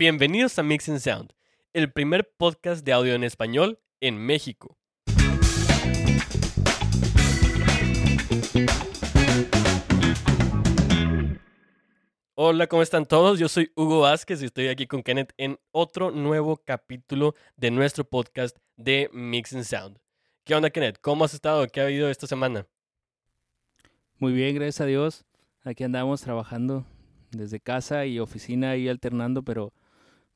Bienvenidos a Mix and Sound, el primer podcast de audio en español en México. Hola, ¿cómo están todos? Yo soy Hugo Vázquez y estoy aquí con Kenneth en otro nuevo capítulo de nuestro podcast de Mix and Sound. ¿Qué onda, Kenneth? ¿Cómo has estado? ¿Qué ha habido esta semana? Muy bien, gracias a Dios. Aquí andamos trabajando desde casa y oficina y alternando, pero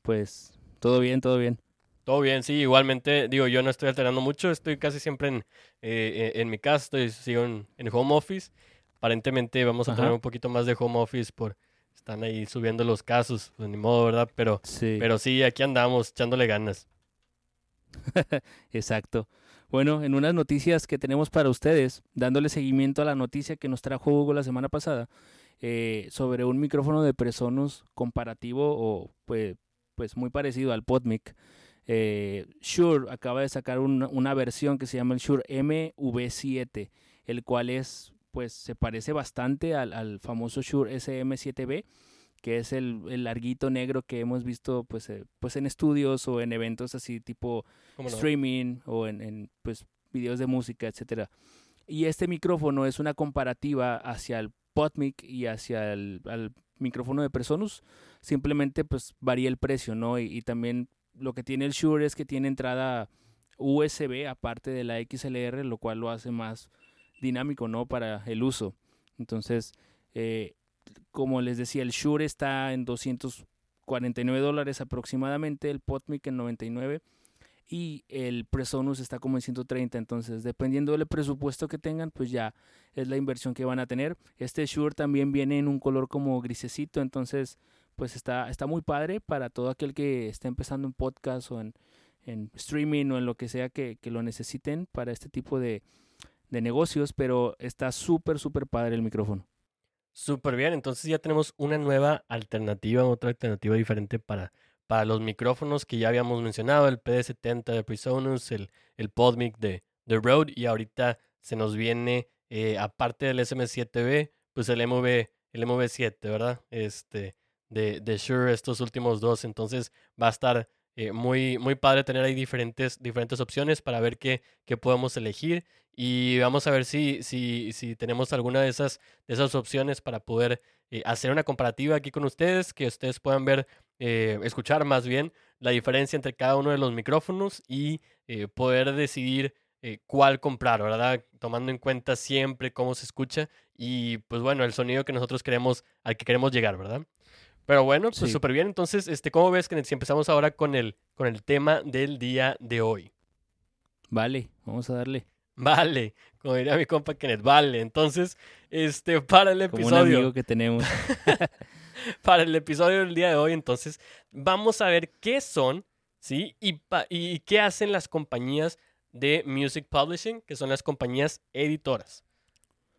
pues todo bien, todo bien. Todo bien, sí, igualmente, digo, yo no estoy alternando mucho, estoy casi siempre en, eh, en mi casa, estoy, sigo en, home office. Aparentemente vamos a tener un poquito más de home office por están ahí subiendo los casos, pues ni modo, ¿verdad? Pero sí, pero sí aquí andamos echándole ganas. Exacto. Bueno, en unas noticias que tenemos para ustedes, dándole seguimiento a la noticia que nos trajo Hugo la semana pasada, eh, sobre un micrófono de Presonus comparativo o pues, pues muy parecido al PodMic. Eh, Shure acaba de sacar una, una, versión que se llama el Shure MV7, el cual es pues se parece bastante al, al famoso Shure SM7B, que es el, el, larguito negro que hemos visto pues, eh, pues en estudios o en eventos así tipo streaming o en, en, pues videos de música, etcétera. Y este micrófono es una comparativa hacia el PodMic y hacia el micrófono de Presonus. Simplemente pues varía el precio, ¿no? Y, también lo que tiene el Shure es que tiene entrada USB aparte de la XLR, lo cual lo hace más dinámico, ¿no? Para el uso. Entonces, eh, como les decía, el Shure está en 249 dólares aproximadamente, el PodMic en 99 y el Presonus está como en 130. Entonces, dependiendo del presupuesto que tengan, pues ya es la inversión que van a tener. Este Shure también viene en un color como grisecito, entonces, pues está, está muy padre para todo aquel que esté empezando en podcast o en, en streaming o en lo que sea que, que lo necesiten para este tipo de, de negocios, pero está súper, súper padre el micrófono. Súper bien, entonces ya tenemos una nueva alternativa, otra alternativa diferente para, para los micrófonos que ya habíamos mencionado, el PD70 de Presonus, el, el PodMic de, de Rode y ahorita se nos viene, eh, aparte del SM7B, pues el MV, el MV7, ¿verdad? Este, de, de Shure, estos últimos dos, entonces va a estar eh, muy, muy padre tener ahí diferentes, diferentes opciones para ver qué, qué podemos elegir y vamos a ver si, si, si tenemos alguna de esas, de esas opciones para poder eh, hacer una comparativa aquí con ustedes, que ustedes puedan ver, eh, escuchar más bien la diferencia entre cada uno de los micrófonos y poder decidir cuál comprar, ¿verdad? Tomando en cuenta siempre cómo se escucha y pues bueno, el sonido que nosotros queremos, al que queremos llegar, ¿verdad? Pero bueno, pues súper bien. Entonces, este, ¿cómo ves, que si empezamos ahora con el, con el tema del día de hoy? Vale, vamos a darle. Vale, como diría mi compa Kenneth, vale. Entonces, este, para el episodio. Como un amigo que tenemos. para el episodio del día de hoy, entonces, vamos a ver qué son, ¿sí? Y, y qué hacen las compañías de music publishing, que son las compañías editoras.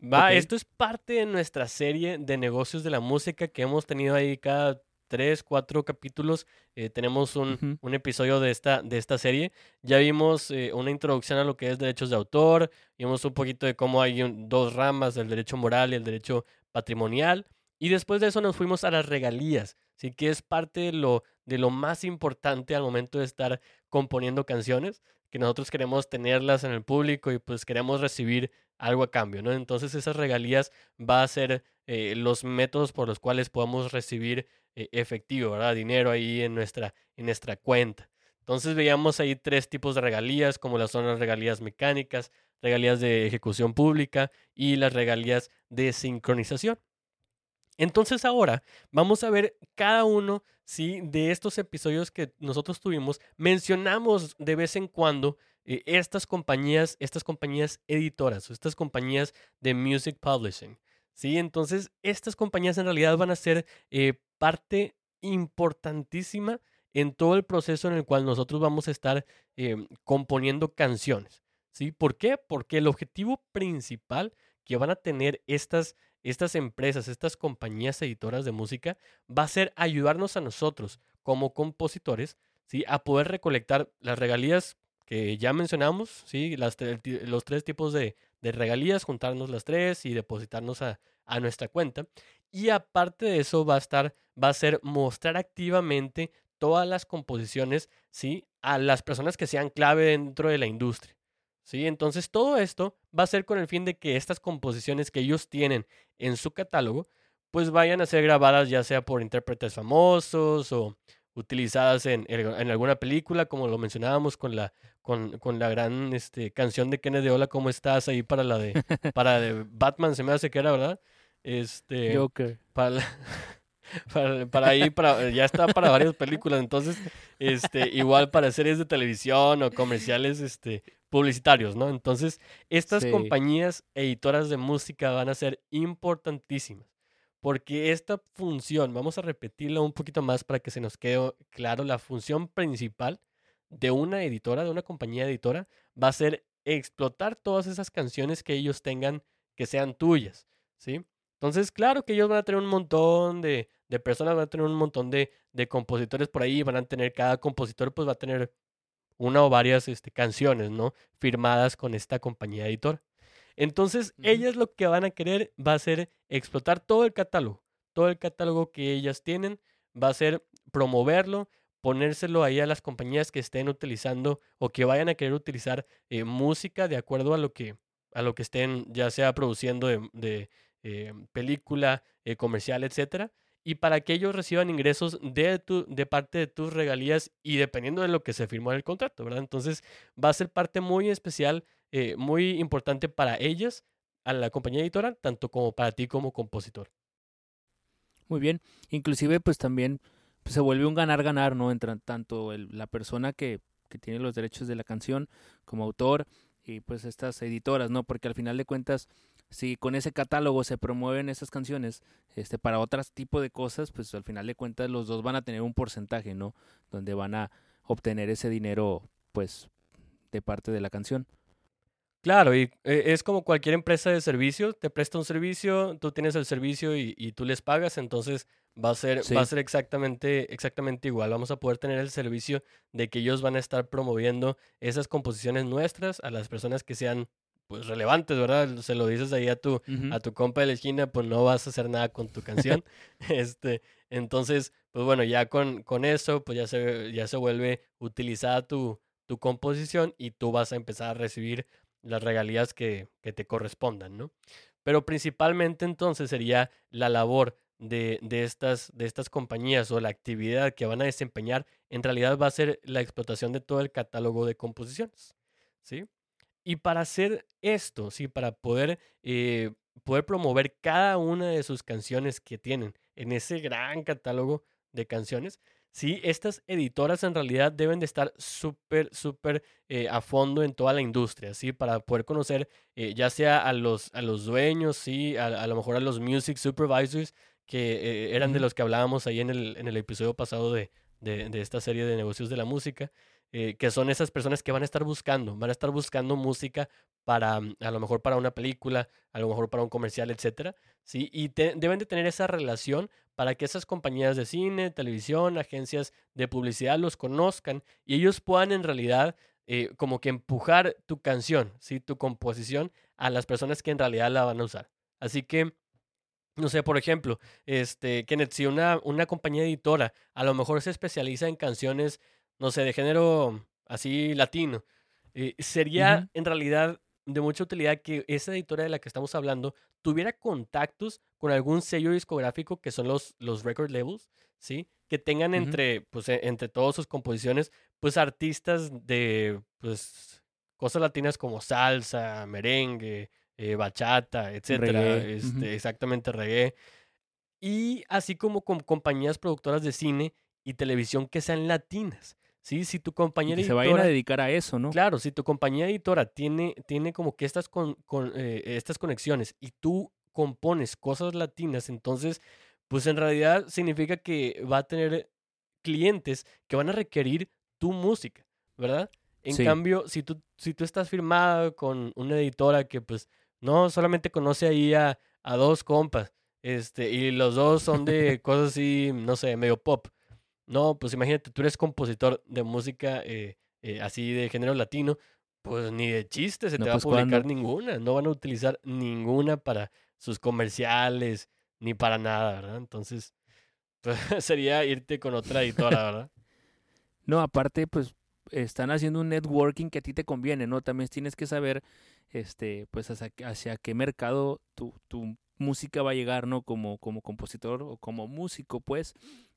Va, esto es parte de nuestra serie de negocios de la música que hemos tenido ahí cada tres, cuatro capítulos. Eh, tenemos un, un, episodio de esta, de esta serie. Ya vimos eh, una introducción a lo que es derechos de autor. Vimos un poquito de cómo hay dos ramas, el derecho moral y el derecho patrimonial. Y después de eso nos fuimos a las regalías. Así que es parte de lo, de lo más importante al momento de estar componiendo canciones, que nosotros queremos tenerlas en el público y pues queremos recibir algo a cambio, ¿no? Entonces esas regalías va a ser eh, los métodos por los cuales podemos recibir efectivo, ¿verdad? Dinero ahí en nuestra, en nuestra cuenta. Entonces veíamos ahí tres tipos de regalías, como las son las regalías mecánicas, regalías de ejecución pública y las regalías de sincronización. Entonces ahora vamos a ver cada uno ¿sí? de estos episodios que nosotros tuvimos. Mencionamos de vez en cuando eh, estas compañías, estas compañías editoras, estas compañías de music publishing. ¿sí? Entonces, estas compañías en realidad van a ser eh, parte importantísima en todo el proceso en el cual nosotros vamos a estar em, componiendo canciones. ¿sí? ¿Por qué? Porque el objetivo principal que van a tener estas, estas empresas, estas compañías editoras de música, va a ser ayudarnos a nosotros como compositores ¿sí? a poder recolectar las regalías que ya mencionamos, ¿sí? Los tres tipos de, regalías, juntarnos las tres y depositarnos a, nuestra cuenta. Y aparte de eso va a estar, va a ser mostrar activamente todas las composiciones, ¿sí? A las personas que sean clave dentro de la industria. ¿Sí? Entonces todo esto va a ser con el fin de que estas composiciones que ellos tienen en su catálogo, pues vayan a ser grabadas ya sea por intérpretes famosos o utilizadas en, en alguna película, como lo mencionábamos con la, con, con la gran este, canción de Kenneth de Hola, ¿cómo estás? Ahí para la de, para de Batman, se me hace que era, ¿verdad? Este, Joker. Para, para, para ahí, para, ya está para varias películas, entonces, este, igual para series de televisión o comerciales, este, publicitarios, ¿no? Entonces, estas Sí. compañías editoras de música van a ser importantísimas. Porque esta función, vamos a repetirla un poquito más para que se nos quede claro, la función principal de una editora, de una compañía editora, va a ser explotar todas esas canciones que ellos tengan que sean tuyas, ¿sí? Entonces, claro que ellos van a tener un montón de, de personas, van a tener un montón de, de compositores por ahí, van a tener, cada compositor pues va a tener una o varias este, canciones, ¿no? Firmadas con esta compañía editora. Entonces, ellas lo que van a querer va a ser explotar todo el catálogo, todo el catálogo que ellas tienen, va a ser promoverlo, ponérselo ahí a las compañías que estén utilizando o que vayan a querer utilizar eh, música de acuerdo a lo que a lo que estén ya sea produciendo de, de, eh, película, eh, comercial, etcétera, y para que ellos reciban ingresos de tu, de parte de tus regalías y dependiendo de lo que se firmó en el contrato, ¿verdad? Entonces va a ser parte muy especial, eh, muy importante para ellas, a la compañía editora, tanto como para ti como compositor. Muy bien. Inclusive, pues también pues, se vuelve un ganar-ganar, ¿no? Entre tanto la persona que, que tiene los derechos de la canción como autor y pues estas editoras, ¿no? Porque al final de cuentas, si con ese catálogo se promueven esas canciones este, para otros tipo de cosas, pues al final de cuentas los dos van a tener un porcentaje, ¿no? Donde van a obtener ese dinero, pues, de parte de la canción. Claro, y eh, es como cualquier empresa de servicio, te presta un servicio, tú tienes el servicio y, y tú les pagas, entonces va a ser, va a ser exactamente, exactamente igual. Vamos a poder tener el servicio de que ellos van a estar promoviendo esas composiciones nuestras a las personas que sean pues relevantes, ¿verdad? Se lo dices ahí a tu, a tu compa de la esquina, pues no vas a hacer nada con tu canción. este, entonces, pues bueno, ya con, con eso, pues ya se, ya se vuelve utilizada tu, tu composición y tú vas a empezar a recibir las regalías que, que te correspondan, ¿no? Pero principalmente entonces sería la labor de, de, estas, de estas compañías o la actividad que van a desempeñar, en realidad va a ser la explotación de todo el catálogo de composiciones, ¿sí? Y para hacer esto, ¿sí? Para poder, eh, poder promover cada una de sus canciones que tienen en ese gran catálogo de canciones, sí, estas editoras en realidad deben de estar súper, súper eh, a fondo en toda la industria, ¿sí? Para poder conocer eh, ya sea a los, a los dueños, ¿sí? A, a lo mejor a los music supervisors que eh, eran de los que hablábamos ahí en el, en el episodio pasado de, de, de esta serie de negocios de la música, eh, que son esas personas que van a estar buscando, van a estar buscando música para, mm, a lo mejor para una película, a lo mejor para un comercial, etcétera, ¿sí? Y deben de tener esa relación para que esas compañías de cine, televisión, agencias de publicidad los conozcan y ellos puedan en realidad eh, como que empujar tu canción, ¿sí? Tu composición a las personas que en realidad la van a usar. Así que, no sé, por ejemplo, este, Kenneth, si una, una compañía editora a lo mejor se especializa en canciones, no sé, de género así latino, eh, sería en realidad de mucha utilidad que esa editora de la que estamos hablando tuviera contactos con algún sello discográfico que son los, los record labels, ¿sí? Que tengan entre, pues, e- entre todas sus composiciones, pues artistas de, pues, cosas latinas como salsa, merengue, eh, bachata, etcétera, Reggae. este, exactamente reggae. Y así como con compañías productoras de cine y televisión que sean latinas, ¿sí? Si tu Y compañía que se vayan a editora... dedicar a eso, ¿no? Claro, si tu compañía editora tiene, tiene como que estas, con, con, eh, estas conexiones y tú compones cosas latinas, entonces, pues en realidad significa que va a tener clientes que van a requerir tu música, ¿verdad? En Sí. cambio, si tú, si tú estás firmado con una editora que pues no solamente conoce ahí a, a dos compas, este, y los dos son de cosas así, no sé, medio pop. No, pues imagínate, tú eres compositor de música eh, eh, así de género latino, pues ni de chiste se No, te va a pues, publicar ¿cuándo? ninguna, no van a utilizar ninguna para sus comerciales ni para nada, ¿verdad? Entonces, pues sería irte con otra editora, ¿verdad? No, aparte, pues están haciendo un networking que a ti te conviene, ¿no? También tienes que saber, este, pues hacia, hacia qué mercado tu, tu música va a llegar, ¿no? Como, como compositor o como músico, pues.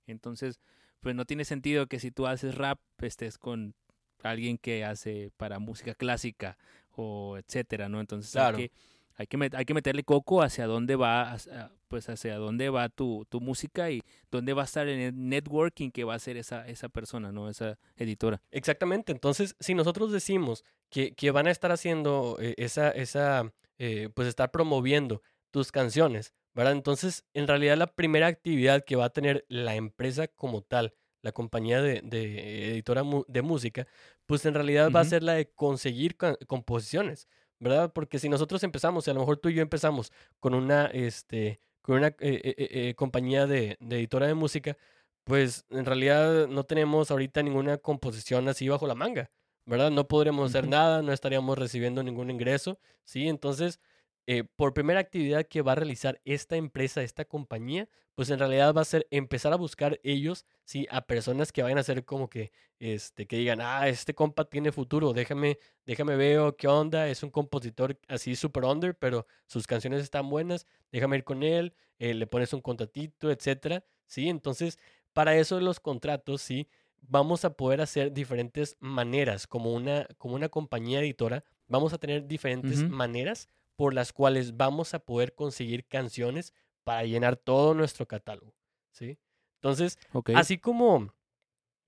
Entonces, pues no tiene sentido que si tú haces rap, estés con alguien que hace para música clásica o etcétera, ¿no? Entonces Claro. hay, que, hay, que hay que meterle coco hacia dónde va, hacia- pues hacia dónde va tu, tu música y dónde va a estar el networking que va a hacer esa, esa persona, ¿no? Esa editora. Exactamente. Entonces, si nosotros decimos que, que van a estar haciendo eh, esa, esa eh, pues estar promoviendo tus canciones, ¿verdad? Entonces, en realidad la primera actividad que va a tener la empresa como tal, la compañía de, de editora de música, pues en realidad va a ser la de conseguir composiciones, ¿verdad? Porque si nosotros empezamos, y a lo mejor tú y yo empezamos con una, este, con una eh, eh, eh, eh, compañía de, de editora de música, pues en realidad no tenemos ahorita ninguna composición así bajo la manga, ¿verdad? No podremos hacer nada, no estaríamos recibiendo ningún ingreso, ¿sí? Entonces, eh, por primera actividad que va a realizar esta empresa, esta compañía, pues en realidad va a ser empezar a buscar ellos, ¿sí? A personas que vayan a ser como que, este, que digan, ah, este compa tiene futuro, déjame, déjame veo qué onda, es un compositor así super under, pero sus canciones están buenas, déjame ir con él, eh, le pones un contratito, etcétera, ¿sí? Entonces, para eso de los contratos, sí, vamos a poder hacer diferentes maneras, como una, como una compañía editora, vamos a tener diferentes maneras por las cuales vamos a poder conseguir canciones para llenar todo nuestro catálogo, ¿sí? Entonces, así como,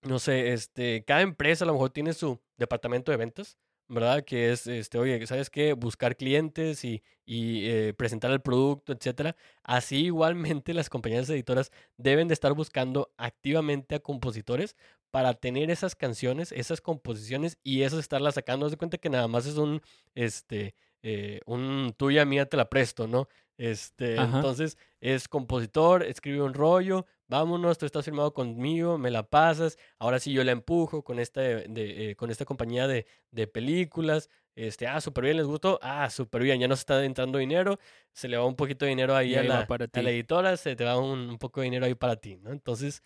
no sé, este, cada empresa a lo mejor tiene su departamento de ventas, ¿verdad? Que es, este, oye, ¿sabes qué? Buscar clientes y, y, eh, presentar el producto, etcétera. Así igualmente las compañías editoras deben de estar buscando activamente a compositores para tener esas canciones, esas composiciones y eso estarlas sacando. Haz de cuenta que nada más es un, este, eh, un tuya mía te la presto, ¿no? Este, Ajá. entonces es compositor, escribe un rollo, vámonos, tú estás firmado conmigo, me la pasas, ahora sí yo la empujo con esta, de- de, eh, con esta compañía de, de películas, este, ah, súper bien, les gustó, ah, súper bien, ya nos está entrando dinero, se le va un poquito de dinero ahí, a, la, para a ti. la editora, se te va un, un poco de dinero ahí para ti, ¿no? Entonces,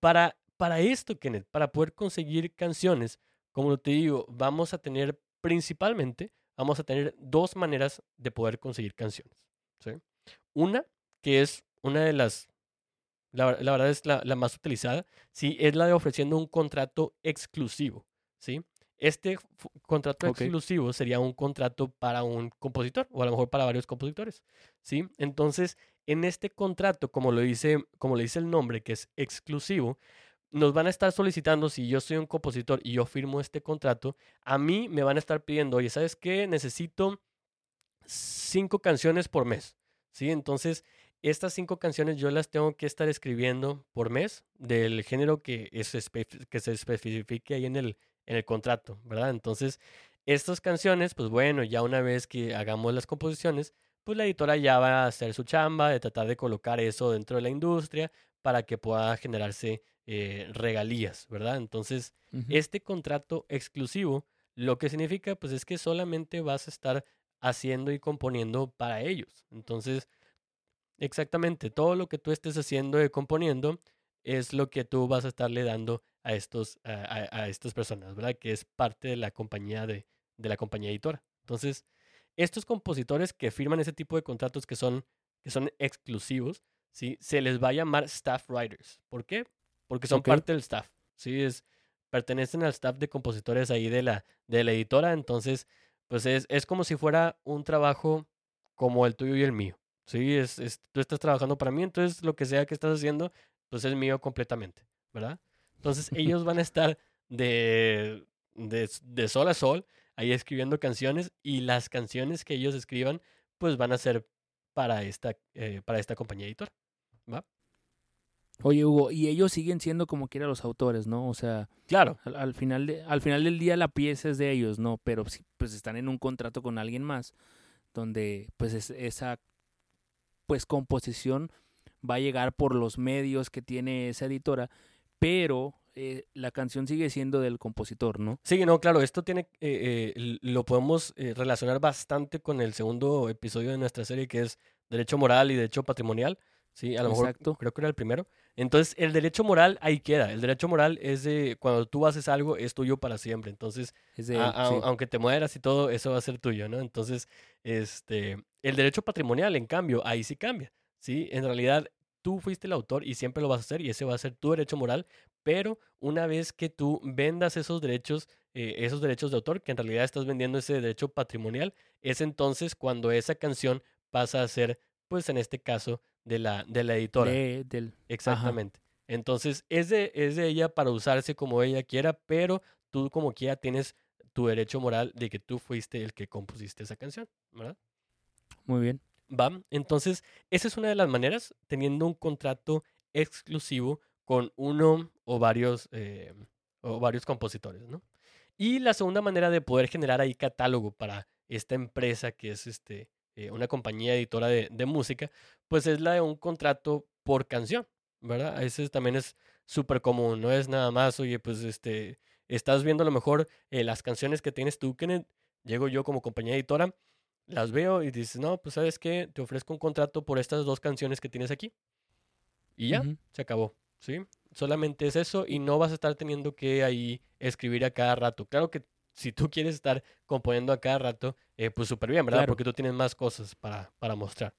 para, para esto, Kenneth, para poder conseguir canciones, como te digo, vamos a tener principalmente, vamos a tener dos maneras de poder conseguir canciones. ¿sí? Una, que es una de las, la, la verdad es la, la más utilizada, ¿sí? es la de ofreciendo un contrato exclusivo. ¿sí? Este contrato Ok. exclusivo sería un contrato para un compositor o a lo mejor para varios compositores. ¿sí? Entonces, en este contrato, como lo dice, como le dice el nombre, que es exclusivo, nos van a estar solicitando, si yo soy un compositor y yo firmo este contrato, a mí me van a estar pidiendo, oye, ¿sabes qué? Necesito cinco canciones por mes, ¿sí? Entonces, estas cinco canciones yo las tengo que estar escribiendo por mes del género que, es que se especifique ahí en el, en el contrato, ¿verdad? Entonces, estas canciones, pues bueno, ya una vez que hagamos las composiciones, pues la editora ya va a hacer su chamba de tratar de colocar eso dentro de la industria para que pueda generarse eh, regalías, ¿verdad? Entonces, este contrato exclusivo, lo que significa, pues es que solamente vas a estar haciendo y componiendo para ellos. Entonces, exactamente, todo lo que tú estés haciendo y componiendo es lo que tú vas a estarle dando a estos, a, a- a estas personas, ¿verdad? Que es parte de la compañía de, de la compañía editora. Entonces, estos compositores que firman ese tipo de contratos que son, que son exclusivos, ¿sí? Se les va a llamar staff writers. ¿Por qué? Porque son parte del staff, ¿sí? Es, pertenecen al staff de compositores ahí de la, de la editora, entonces, pues es, es como si fuera un trabajo como el tuyo y el mío, ¿sí? Es, es- tú estás trabajando para mí, entonces lo que sea que estás haciendo, pues es mío completamente, ¿verdad? Entonces ellos van a estar de, de, de sol a sol ahí escribiendo canciones y las canciones que ellos escriban, pues van a ser para esta, eh, para esta compañía editora, ¿va? Oye, Hugo, y ellos siguen siendo como quiera los autores, ¿no? O sea, Claro, al, al final de, al final del día la pieza es de ellos, ¿no? Pero sí, pues están en un contrato con alguien más, donde pues es- esa pues composición va a llegar por los medios que tiene esa editora, pero eh, la canción sigue siendo del compositor, ¿no? Sí, no, claro, esto tiene, eh, eh, lo podemos eh, relacionar bastante con el segundo episodio de nuestra serie que es Derecho Moral y Derecho Patrimonial. Sí, a lo mejor Exacto. creo que era el primero. Entonces, el derecho moral ahí queda. El derecho moral es de cuando tú haces algo, es tuyo para siempre. Entonces, Es de a- él, a- sí. aunque te mueras y todo, eso va a ser tuyo, ¿no? Entonces, este, el derecho patrimonial, en cambio, ahí sí cambia, ¿sí? En realidad, tú fuiste el autor y siempre lo vas a hacer y ese va a ser tu derecho moral, pero una vez que tú vendas esos derechos, eh, esos derechos de autor, que en realidad estás vendiendo ese derecho patrimonial, es entonces cuando esa canción pasa a ser, pues en este caso, de la, de la editora. De- del, Exactamente. Entonces, es de, es de ella para usarse como ella quiera, pero tú como quiera tienes tu derecho moral de que tú fuiste el que compusiste esa canción, ¿verdad? muy bien. Va. Entonces, esa es una de las maneras, teniendo un contrato exclusivo con uno o varios, eh, o varios compositores, ¿no? Y la segunda manera de poder generar ahí catálogo para esta empresa que es este, eh, una compañía editora de, de música, pues es la de un contrato por canción, ¿verdad? Ese también es súper común, no es nada más, oye, pues este, estás viendo a lo mejor eh, las canciones que tienes tú, Kenneth, llego yo como compañía editora, las veo y dices, no, pues sabes qué, te ofrezco un contrato por estas dos canciones que tienes aquí. Y ya, se acabó, ¿sí? Solamente es eso y no vas a estar teniendo que ahí escribir a cada rato. Claro que si tú quieres estar componiendo a cada rato, eh, pues súper bien, ¿verdad? Claro. Porque tú tienes más cosas para, para mostrar.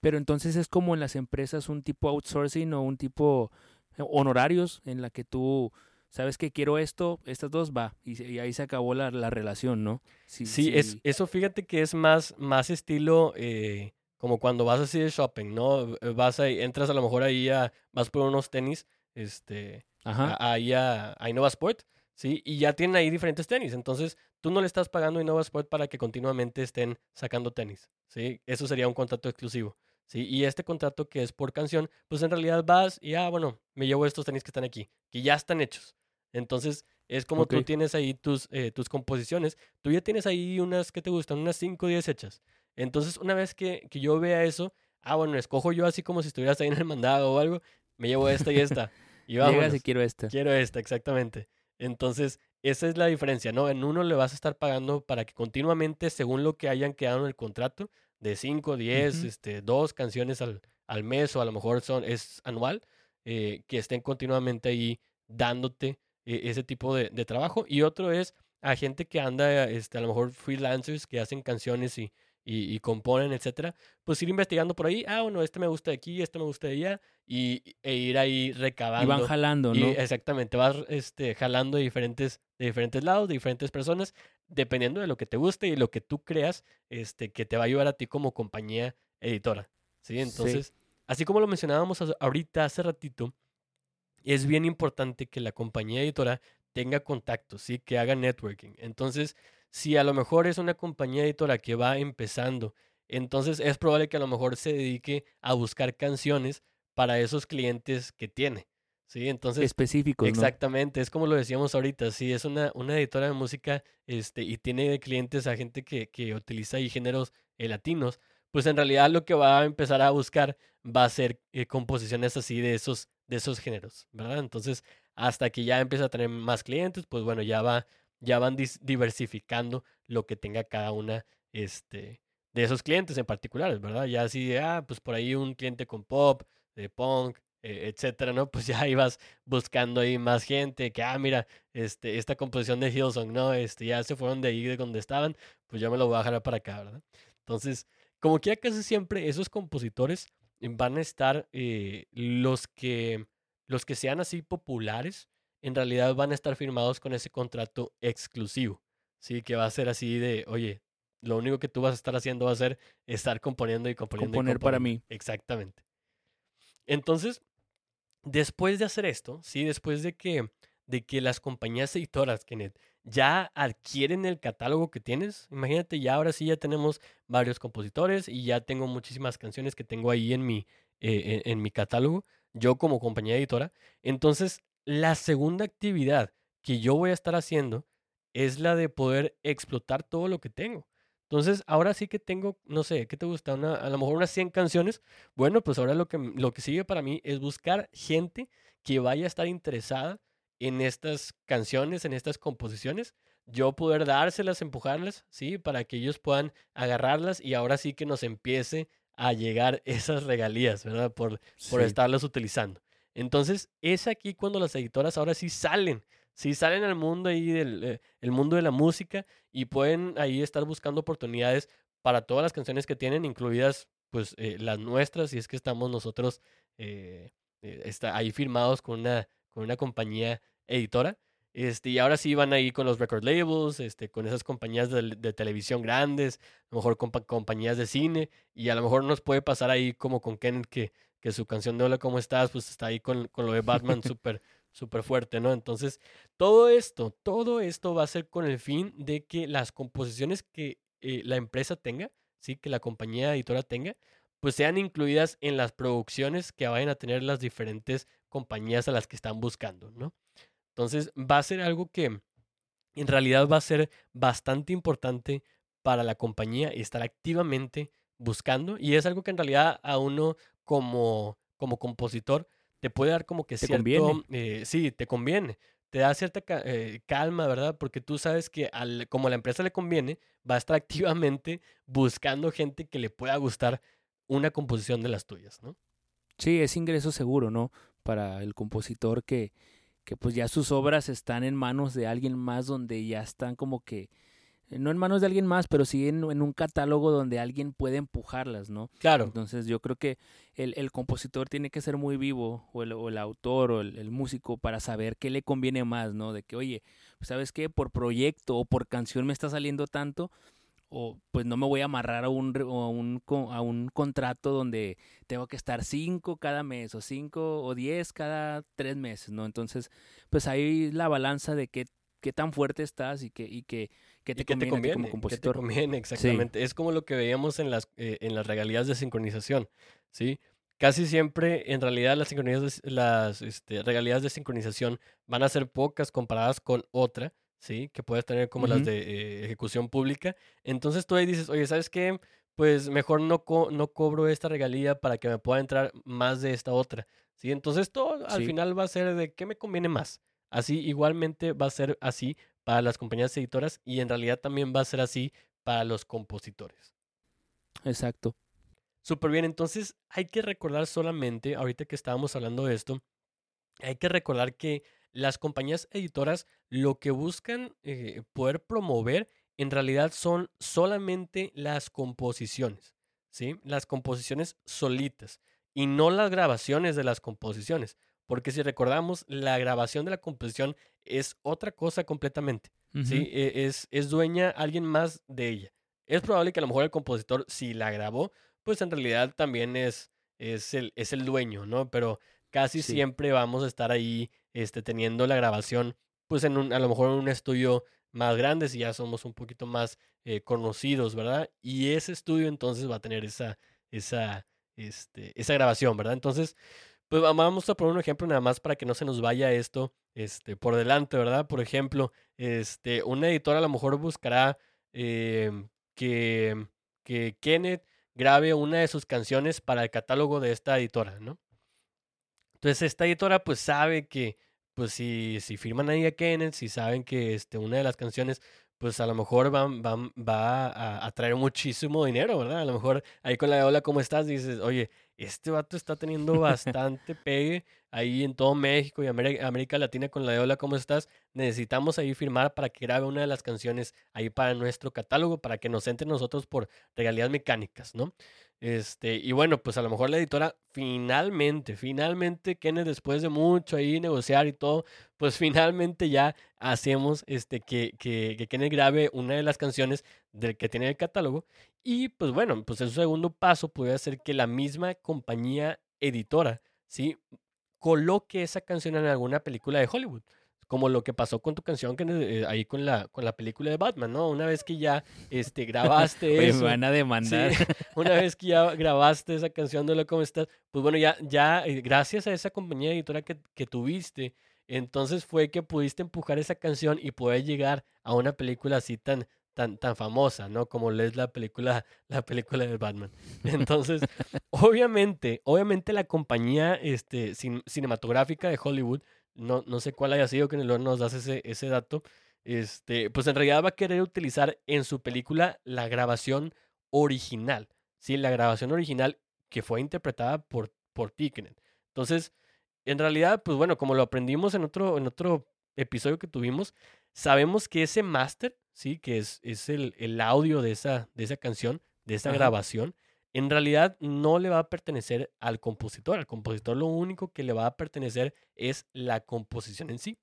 Pero entonces es como en las empresas un tipo outsourcing o un tipo honorarios en la que tú sabes que quiero esto, estas dos va y, ahí se acabó la, la relación, ¿no? Sí, Sí, es, eso fíjate que es más, más estilo eh, como cuando vas así de shopping, ¿no? Eh, Vas ahí, entras a lo mejor ahí a, vas por unos tenis, este, Ajá. ahí a, a Innova Sport, ¿sí? Y ya tienen ahí diferentes tenis. Entonces, tú no le estás pagando a Innova Sport para que continuamente estén sacando tenis, ¿sí? Eso sería un contrato exclusivo, ¿sí? Y este contrato que es por canción, pues en realidad vas y, ah, bueno, me llevo estos tenis que están aquí, que ya están hechos. Entonces, es como tú tienes ahí tus, eh, tus composiciones. Tú ya tienes ahí unas que te gustan, unas 5 o 10 hechas. Entonces, una vez que, que yo vea eso, ah, bueno, escojo yo así como si estuvieras ahí en el mandado o algo, me llevo esta y esta. Y vámonos. y quiero esta. Quiero esta, exactamente. Entonces, esa es la diferencia, ¿no? En uno le vas a estar pagando para que continuamente, según lo que hayan quedado en el contrato, de 5, 10, Ujú. este, dos canciones al, al mes o a lo mejor son, es anual, eh, que estén continuamente ahí dándote eh, ese tipo de, de trabajo. Y otro es a gente que anda, este, a lo mejor freelancers que hacen canciones y, y, y componen, etcétera, pues ir investigando por ahí, ah, bueno, este me gusta de aquí, este me gusta de allá, y, e ir ahí Y recabando. van jalando, Y ¿no? exactamente, vas este, jalando de diferentes, de diferentes lados, de diferentes personas, dependiendo de lo que te guste y lo que tú creas este, que te va a ayudar a ti como compañía editora. ¿sí? Sí. Entonces, así como lo mencionábamos ahorita hace ratito, es bien importante que la compañía editora tenga contactos, ¿sí? que haga networking. Entonces, si a lo mejor es una compañía editora que va empezando, entonces es probable que a lo mejor se dedique a buscar canciones para esos clientes que tiene. ¿sí? Entonces, Específicos, ¿no? Exactamente, es como lo decíamos ahorita, si es una, una editora de música este, y tiene de clientes a gente que, que utiliza ahí géneros eh, latinos, pues en realidad lo que va a empezar a buscar va a ser eh, composiciones así de esos, de esos géneros, ¿verdad? Entonces, hasta que ya empieza a tener más clientes, pues bueno, ya va, ya van diversificando lo que tenga cada una este, de esos clientes en particulares, ¿verdad? Ya así ah, pues por ahí un cliente con pop, de punk, eh, etcétera, ¿no? Pues ya ibas buscando ahí más gente, que, ah, mira, este, esta composición de Hillsong, ¿no? Este, ya se fueron de ahí de donde estaban, pues yo me lo voy a jalar para acá, ¿verdad? Entonces, como que casi siempre esos compositores van a estar, eh, los que, los que sean así populares, en realidad van a estar firmados con ese contrato exclusivo, ¿sí? Que va a ser así de, oye, lo único que tú vas a estar haciendo va a ser estar componiendo y componiendo. y Componer para componiendo. mí. Exactamente. Entonces, después de hacer esto, sí, después de que, de que las compañías editoras, Kenneth, ya adquieren el catálogo que tienes, imagínate, ya ahora sí ya tenemos varios compositores y ya tengo muchísimas canciones que tengo ahí en mi, eh, en, en mi catálogo, yo como compañía editora. Entonces, la segunda actividad que yo voy a estar haciendo es la de poder explotar todo lo que tengo. Entonces, ahora sí que tengo, no sé, ¿qué te gusta? Una, a lo mejor unas 100 canciones. Bueno, pues ahora lo que, lo que sigue para mí es buscar gente que vaya a estar interesada en estas canciones, en estas composiciones. Yo poder dárselas, empujarlas, ¿sí? Para que ellos puedan agarrarlas y ahora sí que nos empiece a llegar esas regalías, ¿verdad? Por, por Sí. estarlos utilizando. Entonces, es aquí cuando las editoras ahora sí salen, sí salen al mundo ahí del eh, el mundo de la música y pueden ahí estar buscando oportunidades para todas las canciones que tienen, incluidas pues eh, las nuestras, y es que estamos nosotros eh, está ahí firmados con una, con una compañía editora. Este, y ahora sí van ahí con los record labels, este, con esas compañías de, televisión grandes, a lo mejor compa- compañías de cine, y a lo mejor nos puede pasar ahí como con Kenneth que, que su canción de Hola, ¿cómo estás? Pues está ahí con, con lo de Batman súper súper fuerte, ¿no? Entonces, todo esto, todo esto va a ser con el fin de que las composiciones que eh, la empresa tenga, ¿sí? Que la compañía editora tenga, pues sean incluidas en las producciones que vayan a tener las diferentes compañías a las que están buscando, ¿no? Entonces, va a ser algo que en realidad va a ser bastante importante para la compañía estar activamente buscando y es algo que en realidad a uno como, como compositor te puede dar como que Te cierto, conviene. eh, sí, te conviene, te da cierta eh, calma, ¿verdad? Porque tú sabes que al, como a la empresa le conviene, va a estar activamente buscando gente que le pueda gustar una composición de las tuyas, ¿no? Sí, es ingreso seguro, ¿no? Para el compositor que, que pues ya sus obras están en manos de alguien más donde ya están como que, no en manos de alguien más, pero sí en, en un catálogo donde alguien puede empujarlas, ¿no? Claro, Entonces yo creo que el, el compositor tiene que ser muy vivo, o el, o el autor, o el, el músico, para saber qué le conviene más, ¿no? De que, oye, pues, ¿sabes qué? Por proyecto o por canción me está saliendo tanto, o pues no me voy a amarrar a un, a un, a un contrato donde tengo que estar cinco cada mes, o cinco o diez cada tres meses, ¿no? Entonces, pues ahí la balanza de qué, qué tan fuerte estás y qué, y qué, qué te ¿Y qué te conviene, te compositor. conviene? Exactamente. Es como lo que veíamos en las, eh, en las regalías de sincronización, ¿sí? Casi siempre, en realidad, las, sincronías de- las este, regalías de sincronización van a ser pocas comparadas con otra, ¿sí? Que puedes tener como las de eh, ejecución pública. Entonces tú ahí dices, oye, ¿sabes qué? Pues mejor no, co- no cobro esta regalía para que me pueda entrar más de esta otra, ¿sí? Entonces todo al Sí. final va a ser de qué me conviene más. Así, igualmente va a ser así para las compañías editoras y en realidad también va a ser así para los compositores. Exacto. Súper bien, entonces hay que recordar solamente, ahorita que estábamos hablando de esto, hay que recordar que las compañías editoras lo que buscan eh, poder promover en realidad son solamente las composiciones, ¿sí? Las composiciones solitas y no las grabaciones de las composiciones, porque si recordamos, la grabación de la composición es otra cosa completamente. ¿sí? E- Es, es dueña alguien más de ella. Es probable que a lo mejor el compositor, si la grabó, pues en realidad también es, es, el, es el dueño, ¿no? Pero casi Sí. siempre vamos a estar ahí este, teniendo la grabación, pues en un, a lo mejor en un estudio más grande, si ya somos un poquito más eh, conocidos, ¿verdad? Y ese estudio entonces va a tener esa, esa, este, esa grabación, ¿verdad? Entonces, pues va- vamos a poner un ejemplo nada más para que no se nos vaya esto este, por delante, ¿verdad? Por ejemplo, este, una editora a lo mejor buscará em, que, que Kenneth grabe una de sus canciones para el catálogo de esta editora, ¿no? Entonces esta editora pues sabe que pues si, si firman ahí a Kenneth, si saben que este, una de las canciones pues a lo mejor va, va, va a, a traer muchísimo dinero, ¿verdad? A lo mejor ahí con la de hola, ¿cómo estás? Dices, oye, este vato está teniendo bastante pegue ahí en todo México y América, América Latina con la de hola, ¿cómo estás? Necesitamos ahí firmar para que grabe una de las canciones ahí para nuestro catálogo, para que nos entre nosotros por regalías mecánicas, ¿no? Este, y bueno, pues a lo mejor la editora finalmente, finalmente, Kenneth, después de mucho ahí negociar y todo, pues finalmente ya hacemos este, que, que, que Kenneth grabe una de las canciones del que tiene el catálogo. Y pues bueno, pues el segundo paso puede ser que la misma compañía editora, ¿sí? Coloque esa canción en alguna película de Hollywood. Como lo que pasó con tu canción que, eh, ahí con la, con la película de Batman, ¿no? Una vez que ya este, grabaste Oye, eso. me van a demandar. Sí, una vez que ya grabaste esa canción de lo cómo estás, pues bueno, ya, ya eh, gracias a esa compañía editora que, que tuviste, entonces fue que pudiste empujar esa canción y poder llegar a una película así tan, tan, tan famosa, ¿no? Como es la película, la película de Batman. Entonces, obviamente, obviamente la compañía este, cin- cinematográfica de Hollywood, no, no sé cuál haya sido, que luego nos das ese, ese dato, este, pues en realidad va a querer utilizar en su película la grabación original, ¿sí? La grabación original que fue interpretada por, por. Entonces, en realidad, pues bueno, como lo aprendimos en otro, en otro episodio que tuvimos, sabemos que ese máster, ¿sí? Que es, es el, el, audio de esa, de esa canción, de esa Ajá. grabación, en realidad no le va a pertenecer al compositor. Al compositor lo único que le va a pertenecer es la composición en sí.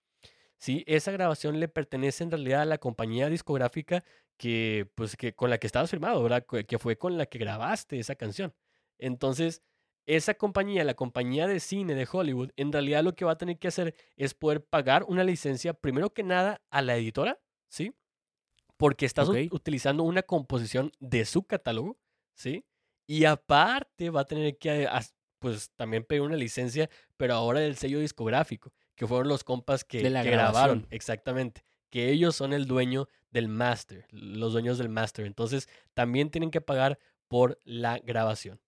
Sí, esa grabación le pertenece en realidad a la compañía discográfica que, pues, que con la que estabas firmado, ¿verdad? Que que fue con la que grabaste esa canción. Entonces, esa compañía, la compañía de cine de Hollywood, en realidad lo que va a tener que hacer es poder pagar una licencia, primero que nada, a la editora, ¿sí? Porque estás utilizando una composición de su catálogo, ¿sí? Y aparte va a tener que, as- pues, también pedir una licencia, pero ahora del sello discográfico, que fueron los compas que, De la que grabaron, exactamente. Que ellos son el dueño del master, los dueños del master. Entonces, también tienen que pagar por la grabación.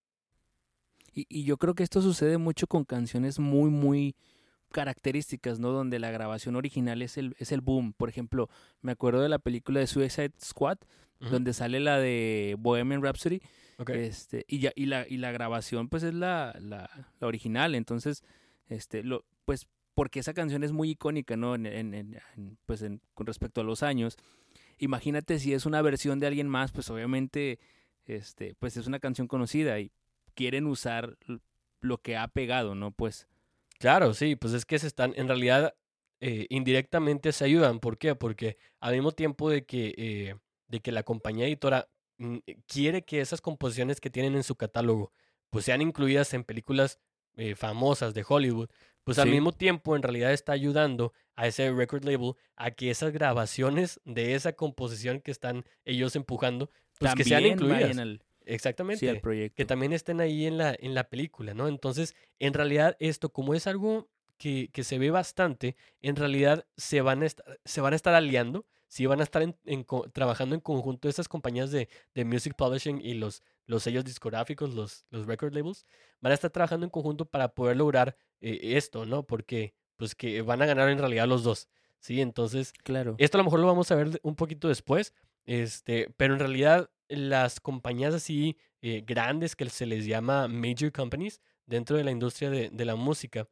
Y, y yo creo que esto sucede mucho con canciones muy, muy características, ¿no? Donde la grabación original es el, es el boom. Por ejemplo, me acuerdo de la película de Suicide Squad, donde sale la de Bohemian Rhapsody, este, y ya, y la, y la grabación, pues, es la, la, la original. Entonces, este, lo, pues, porque esa canción es muy icónica, ¿no? En, en- en- en- pues, en- con respecto a los años. Imagínate si es una versión de alguien más, pues obviamente, este, pues es una canción conocida y quieren usar lo que ha pegado, ¿no? Pues, Claro, sí, pues es que se están, en realidad, eh, indirectamente se ayudan. ¿Por qué? Porque al mismo tiempo de que, eh, de que la compañía editora mm, eh, quiere que esas composiciones que tienen en su catálogo, pues sean incluidas en películas eh, famosas de Hollywood, pues al Sí. mismo tiempo en realidad está ayudando a ese record label a que esas grabaciones de esa composición que están ellos empujando, pues que sean incluidas. Exactamente sí, al proyecto. que también estén ahí en la, en la película, ¿no? Entonces, en realidad, esto, como es algo que, que se ve bastante, en realidad se van a estar, se van a estar aliando, sí van a estar en- en trabajando en conjunto esas compañías de, de music publishing y los, los sellos discográficos, los, los record labels, van a estar trabajando en conjunto para poder lograr eh, esto, ¿no? Porque, pues, que van a ganar en realidad los dos, ¿sí? Entonces, Claro. esto a lo mejor lo vamos a ver un poquito después, este, pero en realidad las compañías así eh, grandes que se les llama major companies dentro de la industria de, la música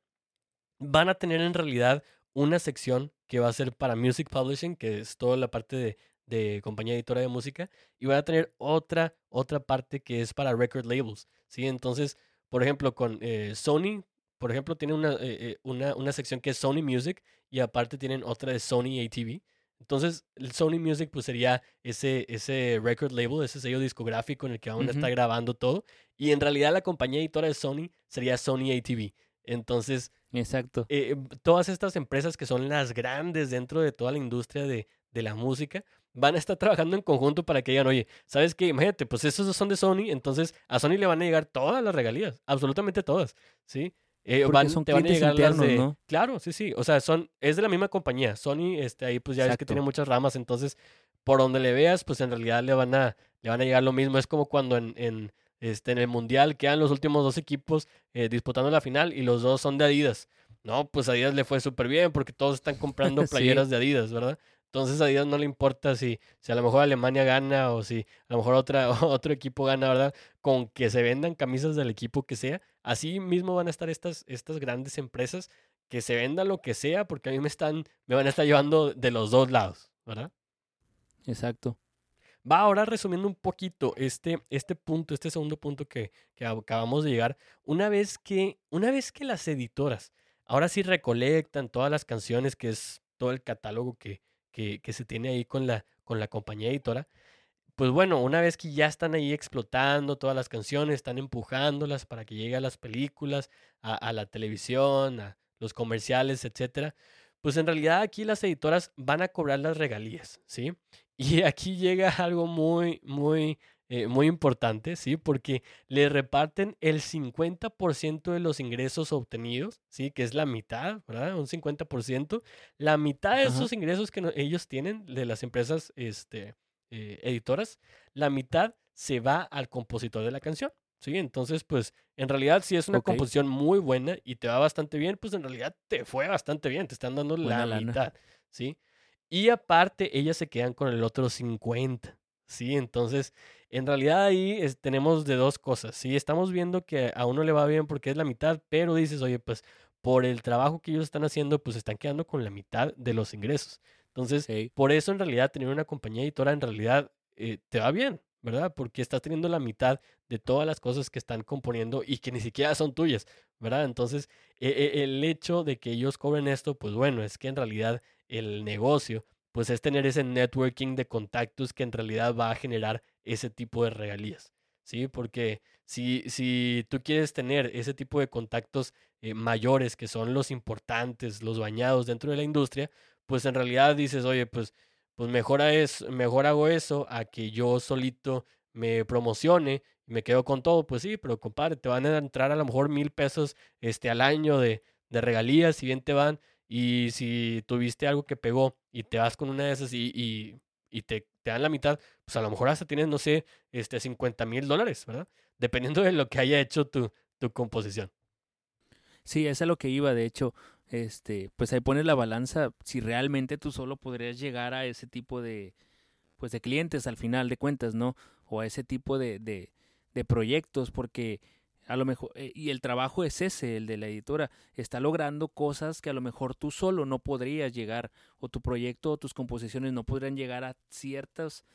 van a tener en realidad una sección que va a ser para music publishing, que es toda la parte de, compañía editora de música, y van a tener otra, otra parte que es para record labels, ¿sí? Entonces, por ejemplo, con eh, Sony, por ejemplo, tiene una, eh, una, una sección que es Sony Music y aparte tienen otra de Sony ATV. Entonces, el Sony Music pues sería ese, ese record label, ese sello discográfico en el que van a estar Ujú. grabando todo. Y en realidad la compañía editora de Sony sería Sony ATV. Entonces, Exacto. eh, todas estas empresas que son las grandes dentro de toda la industria de, de la música van a estar trabajando en conjunto para que digan, oye, ¿sabes qué? Imagínate, pues esos son de Sony, entonces a Sony le van a llegar todas las regalías, absolutamente todas, ¿sí? Eh, Porque van, son te van a llegar las de... ¿no? Claro, sí, sí, o sea, son, es de la misma compañía, Sony, este, ahí pues ya ves que tiene muchas ramas, entonces, por donde le veas, pues en realidad le van a, le van a llegar lo mismo, es como cuando en... en este, en el mundial quedan los últimos dos equipos eh, disputando la final y los dos son de Adidas. No, pues a Adidas le fue súper bien porque todos están comprando Sí. playeras de Adidas, ¿verdad? Entonces a Adidas no le importa si, si a lo mejor Alemania gana o si a lo mejor otra, otro equipo gana, ¿verdad? Con que se vendan camisas del equipo que sea. Así mismo van a estar estas, estas grandes empresas que se vendan lo que sea porque a mí me están, me van a estar llevando de los dos lados, ¿verdad? Exacto. Va ahora resumiendo un poquito este, este punto, este segundo punto que, que acabamos de llegar. Una vez que, una vez que las editoras ahora sí recolectan todas las canciones, que es todo el catálogo que, que, se tiene ahí con la, con la compañía editora, pues bueno, una vez que ya están ahí explotando todas las canciones, están empujándolas para que llegue a las películas, a, a la televisión, a los comerciales, etcétera, pues en realidad aquí las editoras van a cobrar las regalías, ¿sí? Y aquí llega algo muy, muy, eh, muy importante, ¿sí? Porque le reparten el 50% de los ingresos obtenidos, ¿sí? Que es la mitad, ¿verdad? Un 50%. La mitad de Ajá. esos ingresos que no- ellos tienen de las empresas este, eh, editoras, la mitad se va al compositor de la canción, ¿sí? Entonces, pues, en realidad, si es una Ok. composición muy buena y te va bastante bien, pues en realidad te fue bastante bien, te están dando Buena la lana. mitad, ¿sí? Y aparte, ellas se quedan con el otro 50, ¿sí? Entonces, en realidad ahí tenemos de dos cosas. Sí, estamos viendo que a uno le va bien porque es la mitad, pero dices, oye, pues por el trabajo que ellos están haciendo, pues están quedando con la mitad de los ingresos. Entonces, por eso en realidad tener una compañía editora en realidad eh, te va bien, ¿verdad? Porque estás teniendo la mitad de todas las cosas que están componiendo y que ni siquiera son tuyas, ¿verdad? Entonces, e, e, el hecho de que ellos cobren esto, pues bueno, es que en realidad el negocio, pues es tener ese networking de contactos que en realidad va a generar ese tipo de regalías, ¿sí? Porque si, si tú quieres tener ese tipo de contactos eh, mayores, que son los importantes, los bañados dentro de la industria, pues en realidad dices, oye, pues, pues mejor, es, mejor hago eso a que yo solito me promocione y me quedo con todo. Pues sí, pero compadre, te van a entrar a lo mejor mil pesos este, al año de, de regalías, si bien te van. Y si tuviste algo que pegó y te vas con una de esas y, y te, te, dan la mitad, pues a lo mejor hasta tienes, no sé, este, 50 mil dólares, ¿verdad? Dependiendo de lo que haya hecho tu, tu composición. Sí, eso es lo que iba, de hecho, este, pues ahí pones la balanza si realmente tú solo podrías llegar a ese tipo de, pues de clientes al final de cuentas, ¿no? O a ese tipo de, de, de proyectos, porque a lo mejor, eh, y el trabajo es ese, el de la editora, está logrando cosas que a lo mejor tú solo no podrías llegar, o tu proyecto o tus composiciones no podrían llegar a ciertos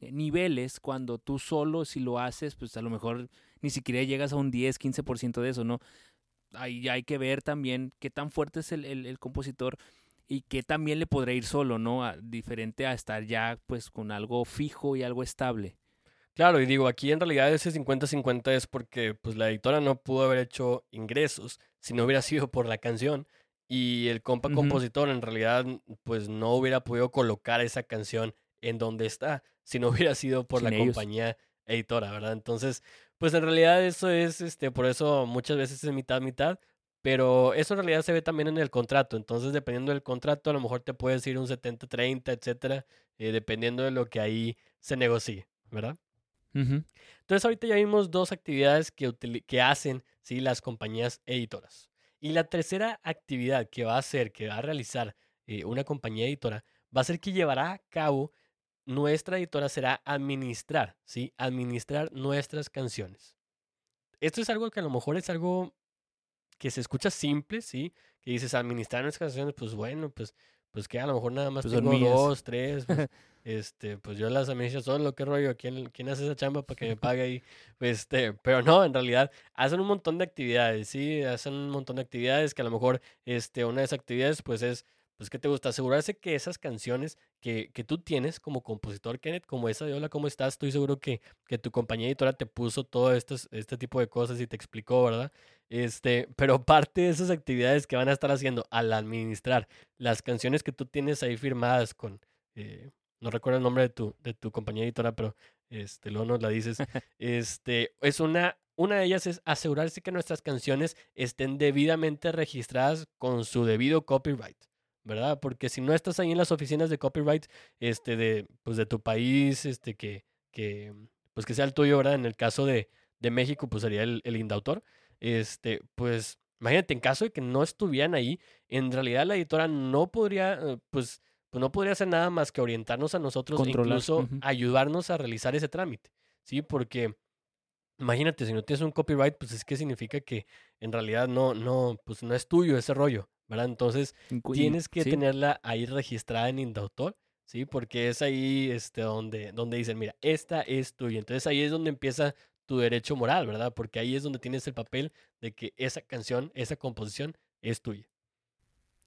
eh, niveles cuando tú solo, si lo haces, pues a lo mejor ni siquiera llegas a un 10, 15% de eso, ¿no? ahí hay que ver también qué tan fuerte es el, compositor y qué también le podrá ir solo, ¿no? A, diferente a estar ya pues con algo fijo y algo estable. Claro, y digo, aquí en realidad ese 50-50 es porque pues la editora no pudo haber hecho ingresos si no hubiera sido por la canción y el compa compositor en realidad pues no hubiera podido colocar esa canción en donde está si no hubiera sido por la compañía editora, ¿verdad? Entonces, pues en realidad eso es, este, por eso muchas veces es mitad, mitad, pero eso en realidad se ve también en el contrato. Entonces, dependiendo del contrato, a lo mejor te puedes ir un 70-30, etcétera, eh, dependiendo de lo que ahí se negocie, ¿verdad? Entonces, ahorita ya vimos dos actividades que, que hacen ¿sí? las compañías editoras. Y la tercera actividad que va a hacer, que va a realizar eh, una compañía editora, va a ser que llevará a cabo nuestra editora será administrar, ¿sí? Administrar nuestras canciones. Esto es algo que a lo mejor es algo que se escucha simple, ¿sí? Que dices administrar nuestras canciones, pues bueno, pues, pues que a lo mejor nada más pues tengo dos, tres, pues, este, pues yo las administro solo, qué rollo, ¿quién, quién hace esa chamba para que me pague ahí? Este, pero no, en realidad hacen un montón de actividades, ¿sí? Hacen un montón de actividades que a lo mejor, este, una de esas actividades, pues es pues, ¿qué te gusta? Asegurarse que esas canciones que, que, tú tienes como compositor, Kenneth, como esa de Hola, ¿cómo estás? Estoy seguro que, que tu compañía editora te puso todo estos, este tipo de cosas y te explicó, ¿verdad? Este, pero parte de esas actividades que van a estar haciendo al administrar las canciones que tú tienes ahí firmadas con, eh, no recuerdo el nombre de tu, de tu compañía editora, pero este, luego nos la dices, este, es una, una de ellas es asegurarse que nuestras canciones estén debidamente registradas con su debido copyright. ¿verdad? Porque si no estás ahí en las oficinas de copyright, este, de, pues de tu país, este, que, que, pues que sea el tuyo, ¿verdad? En el caso de, de México, pues sería el, el indautor, este, pues, imagínate, en caso de que no estuvieran ahí, en realidad la editora no podría, eh, pues, pues no podría hacer nada más que orientarnos a nosotros e incluso ayudarnos a realizar ese trámite, ¿sí? Porque imagínate, si no tienes un copyright, pues es que significa que en realidad no, no, pues no es tuyo ese rollo, ¿verdad? Entonces tienes que tenerla ahí registrada en Indautor, ¿sí? Porque es ahí este, donde, donde dicen, mira, esta es tuya. Entonces ahí es donde empieza tu derecho moral, ¿verdad? Porque ahí es donde tienes el papel de que esa canción, esa composición es tuya.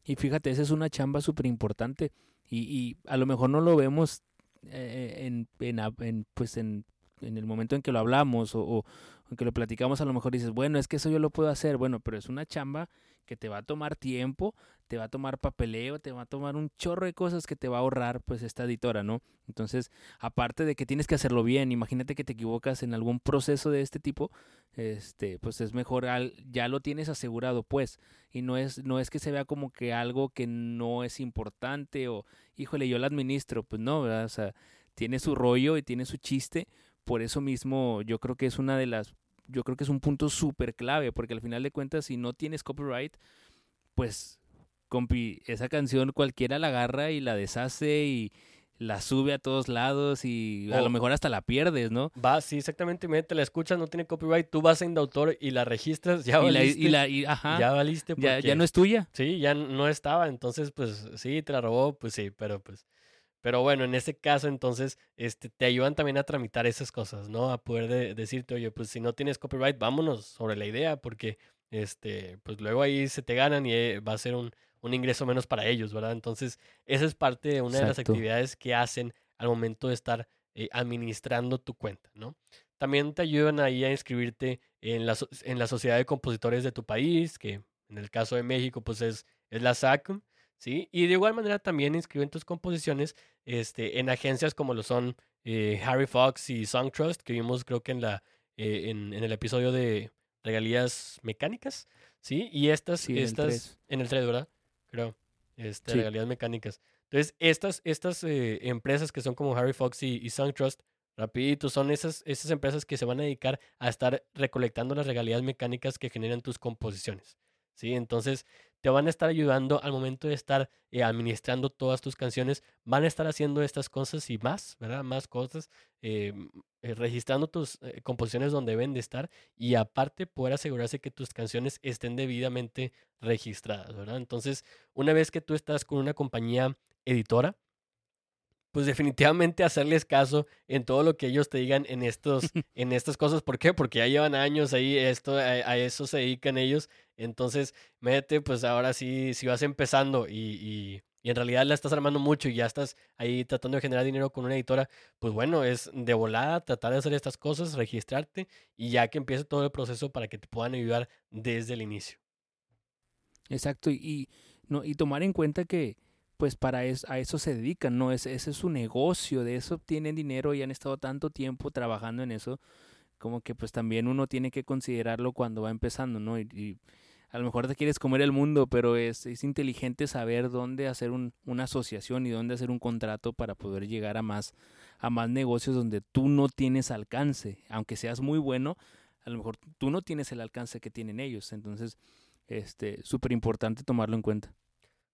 Y fíjate, esa es una chamba súper importante y, y, a lo mejor no lo vemos eh, en, en, en, pues en, en, el momento en que lo hablamos o, o en que lo platicamos, a lo mejor dices, bueno, es que eso yo lo puedo hacer, bueno, pero es una chamba que te va a tomar tiempo, te va a tomar papeleo, te va a tomar un chorro de cosas que te va a ahorrar pues esta editora, ¿no? Entonces, aparte de que tienes que hacerlo bien, imagínate que te equivocas en algún proceso de este tipo, este, pues es mejor al, ya lo tienes asegurado, pues, y no es no es que se vea como que algo que no es importante o híjole, yo lo administro, pues no, ¿verdad? O sea, tiene su rollo y tiene su chiste, por eso mismo yo creo que es una de las yo creo que es un punto súper clave, porque al final de cuentas, si no tienes copyright, pues, compi, esa canción cualquiera la agarra y la deshace y la sube a todos lados y a lo mejor hasta la pierdes, ¿no? Va, sí, exactamente, te la escuchas, no tiene copyright, tú vas a Indautor y la registras, ya valiste. Y la, y ajá, ya valiste. ya, ya no es tuya. Sí, ya no estaba, entonces pues sí, te la robó, pues sí, pero pues... Pero bueno, en ese caso, entonces, este, te ayudan también a tramitar esas cosas, ¿no? A poder decirte, oye, pues si no tienes copyright, vámonos sobre la idea, porque, este, pues luego ahí se te ganan y eh, va a ser un, un ingreso menos para ellos, ¿verdad? Entonces, esa es parte de una de las actividades que hacen al momento de estar eh, administrando tu cuenta, ¿no? También te ayudan ahí a inscribirte en la, en la Sociedad de Compositores de tu país, que en el caso de México, pues es, es la SACM, ¿sí? Y de igual manera también inscriben tus composiciones este, en agencias como lo son eh, Harry Fox y Songtrust, que vimos creo que en, la, eh, en, en, el episodio de regalías mecánicas, ¿sí? Y estas, estas en el 3, ¿verdad? creo. Este, Regalías mecánicas. Entonces, estas, estas eh, empresas que son como Harry Fox y, y Trust rapidito, son esas, esas empresas que se van a dedicar a estar recolectando las regalías mecánicas que generan tus composiciones. ¿sí? Entonces, te van a estar ayudando al momento de estar eh, administrando todas tus canciones, van a estar haciendo estas cosas y más, ¿verdad? Más cosas, eh, eh, registrando tus composiciones donde deben de estar y aparte poder asegurarse que tus canciones estén debidamente registradas, ¿verdad? Entonces, una vez que tú estás con una compañía editora, pues definitivamente hacerles caso en todo lo que ellos te digan en estos, en estas cosas. ¿Por qué? Porque ya llevan años ahí, esto, a, eso se dedican ellos. Entonces, mete, pues ahora sí, si vas empezando y, y, en realidad la estás armando mucho y ya estás ahí tratando de generar dinero con una editora, pues bueno, es de volada tratar de hacer estas cosas, registrarte y ya que empiece todo el proceso para que te puedan ayudar desde el inicio. Exacto, y, no, y tomar en cuenta que pues para eso, a eso se dedican, ¿no? Ese, ese es su negocio, de eso obtienen dinero y han estado tanto tiempo trabajando en eso, como que pues también uno tiene que considerarlo cuando va empezando, ¿no? Y, a lo mejor te quieres comer el mundo, pero es, es inteligente saber dónde hacer un, una asociación y dónde hacer un contrato para poder llegar a más, a más negocios donde tú no tienes alcance, aunque seas muy bueno, a lo mejor tú no tienes el alcance que tienen ellos, entonces, este, súper importante tomarlo en cuenta.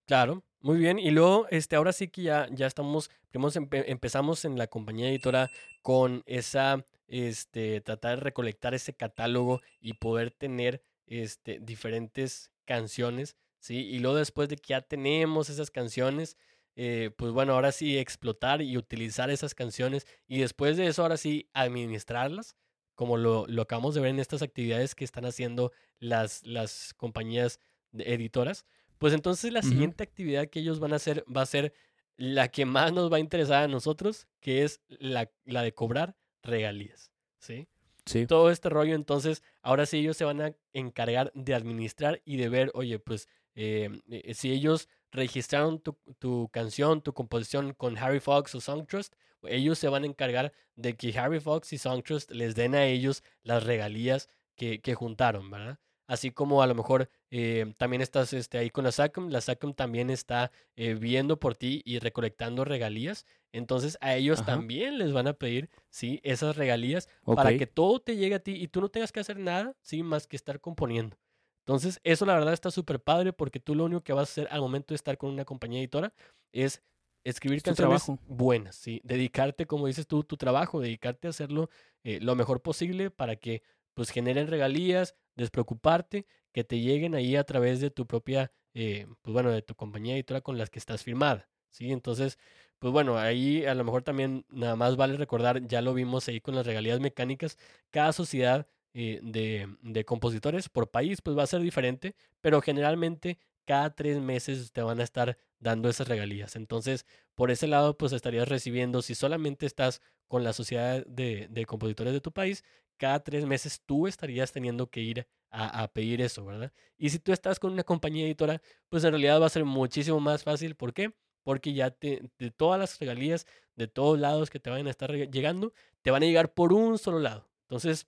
Claro, muy bien. Y luego, este, ahora sí que ya, ya estamos, empezamos en la compañía editora con esa, este, tratar de recolectar ese catálogo y poder tener, este, diferentes canciones, ¿sí? Y luego después de que ya tenemos esas canciones, eh, pues bueno, ahora sí explotar y utilizar esas canciones y después de eso, ahora sí administrarlas, como lo, lo acabamos de ver en estas actividades que están haciendo las, las compañías editoras pues entonces la siguiente actividad que ellos van a hacer va a ser la que más nos va a interesar a nosotros, que es la, la de cobrar regalías, ¿sí? Sí. Todo este rollo, entonces, ahora sí ellos se van a encargar de administrar y de ver, oye, pues, em, eh, si ellos registraron tu, tu, canción, tu composición con Harry Fox o Songtrust, ellos se van a encargar de que Harry Fox y Songtrust les den a ellos las regalías que, que juntaron, ¿verdad? Así como a lo mejor eh, también estás este, ahí con la SACM, la SACM también está eh, viendo por ti y recolectando regalías, entonces a ellos también les van a pedir, sí, esas regalías para que todo te llegue a ti y tú no tengas que hacer nada, sí, más que estar componiendo. Entonces, eso la verdad está súper padre porque tú lo único que vas a hacer al momento de estar con una compañía editora es escribir canciones buenas, sí, dedicarte, como dices tú, tu trabajo, dedicarte a hacerlo eh, lo mejor posible para que pues generen regalías, despreocuparte, que te lleguen ahí a través de tu propia, eh, pues bueno, de tu compañía editora con las que estás firmada, ¿sí? Entonces, pues bueno, ahí a lo mejor también nada más vale recordar, ya lo vimos ahí con las regalías mecánicas, cada sociedad eh, de, de compositores por país pues va a ser diferente, pero generalmente cada tres meses te van a estar dando esas regalías. Entonces, por ese lado, pues estarías recibiendo, si solamente estás con la sociedad de, de compositores de tu país, cada tres meses tú estarías teniendo que ir a, pedir eso, ¿verdad? Y si tú estás con una compañía editora, pues en realidad va a ser muchísimo más fácil. ¿Por qué? Porque ya te, de todas las regalías, de todos lados que te van a estar llegando, te van a llegar por un solo lado. Entonces,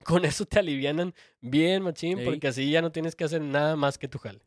con eso te alivianan bien, machín, porque así ya no tienes que hacer nada más que tu jale.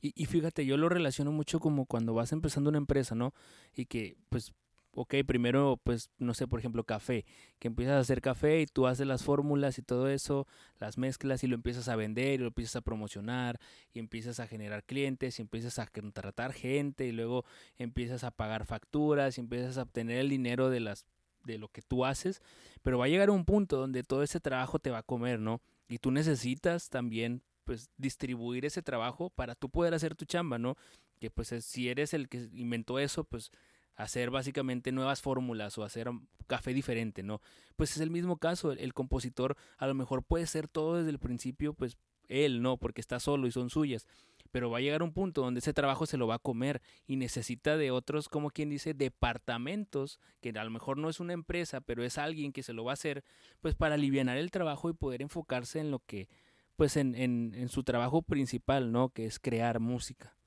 Y, y, fíjate, yo lo relaciono mucho como cuando vas empezando una empresa, ¿no? Y que, pues, ok, primero, pues, no sé, por ejemplo, café, que empiezas a hacer café y tú haces las fórmulas y todo eso, las mezclas y lo empiezas a vender y lo empiezas a promocionar y empiezas a generar clientes y empiezas a contratar gente y luego empiezas a pagar facturas y empiezas a obtener el dinero de las de lo que tú haces, pero va a llegar un punto donde todo ese trabajo te va a comer, ¿no? Y tú necesitas también pues distribuir ese trabajo para tú poder hacer tu chamba, ¿no? Que pues si eres el que inventó eso, pues hacer básicamente nuevas fórmulas o hacer café diferente, ¿no? Pues es el mismo caso, el, compositor a lo mejor puede ser todo desde el principio, pues él, ¿no? Porque está solo y son suyas, pero va a llegar un punto donde ese trabajo se lo va a comer y necesita de otros, como quien dice, departamentos, que a lo mejor no es una empresa, pero es alguien que se lo va a hacer, pues para aliviar el trabajo y poder enfocarse en lo que, pues en, en, en su trabajo principal, ¿no? Que es crear música.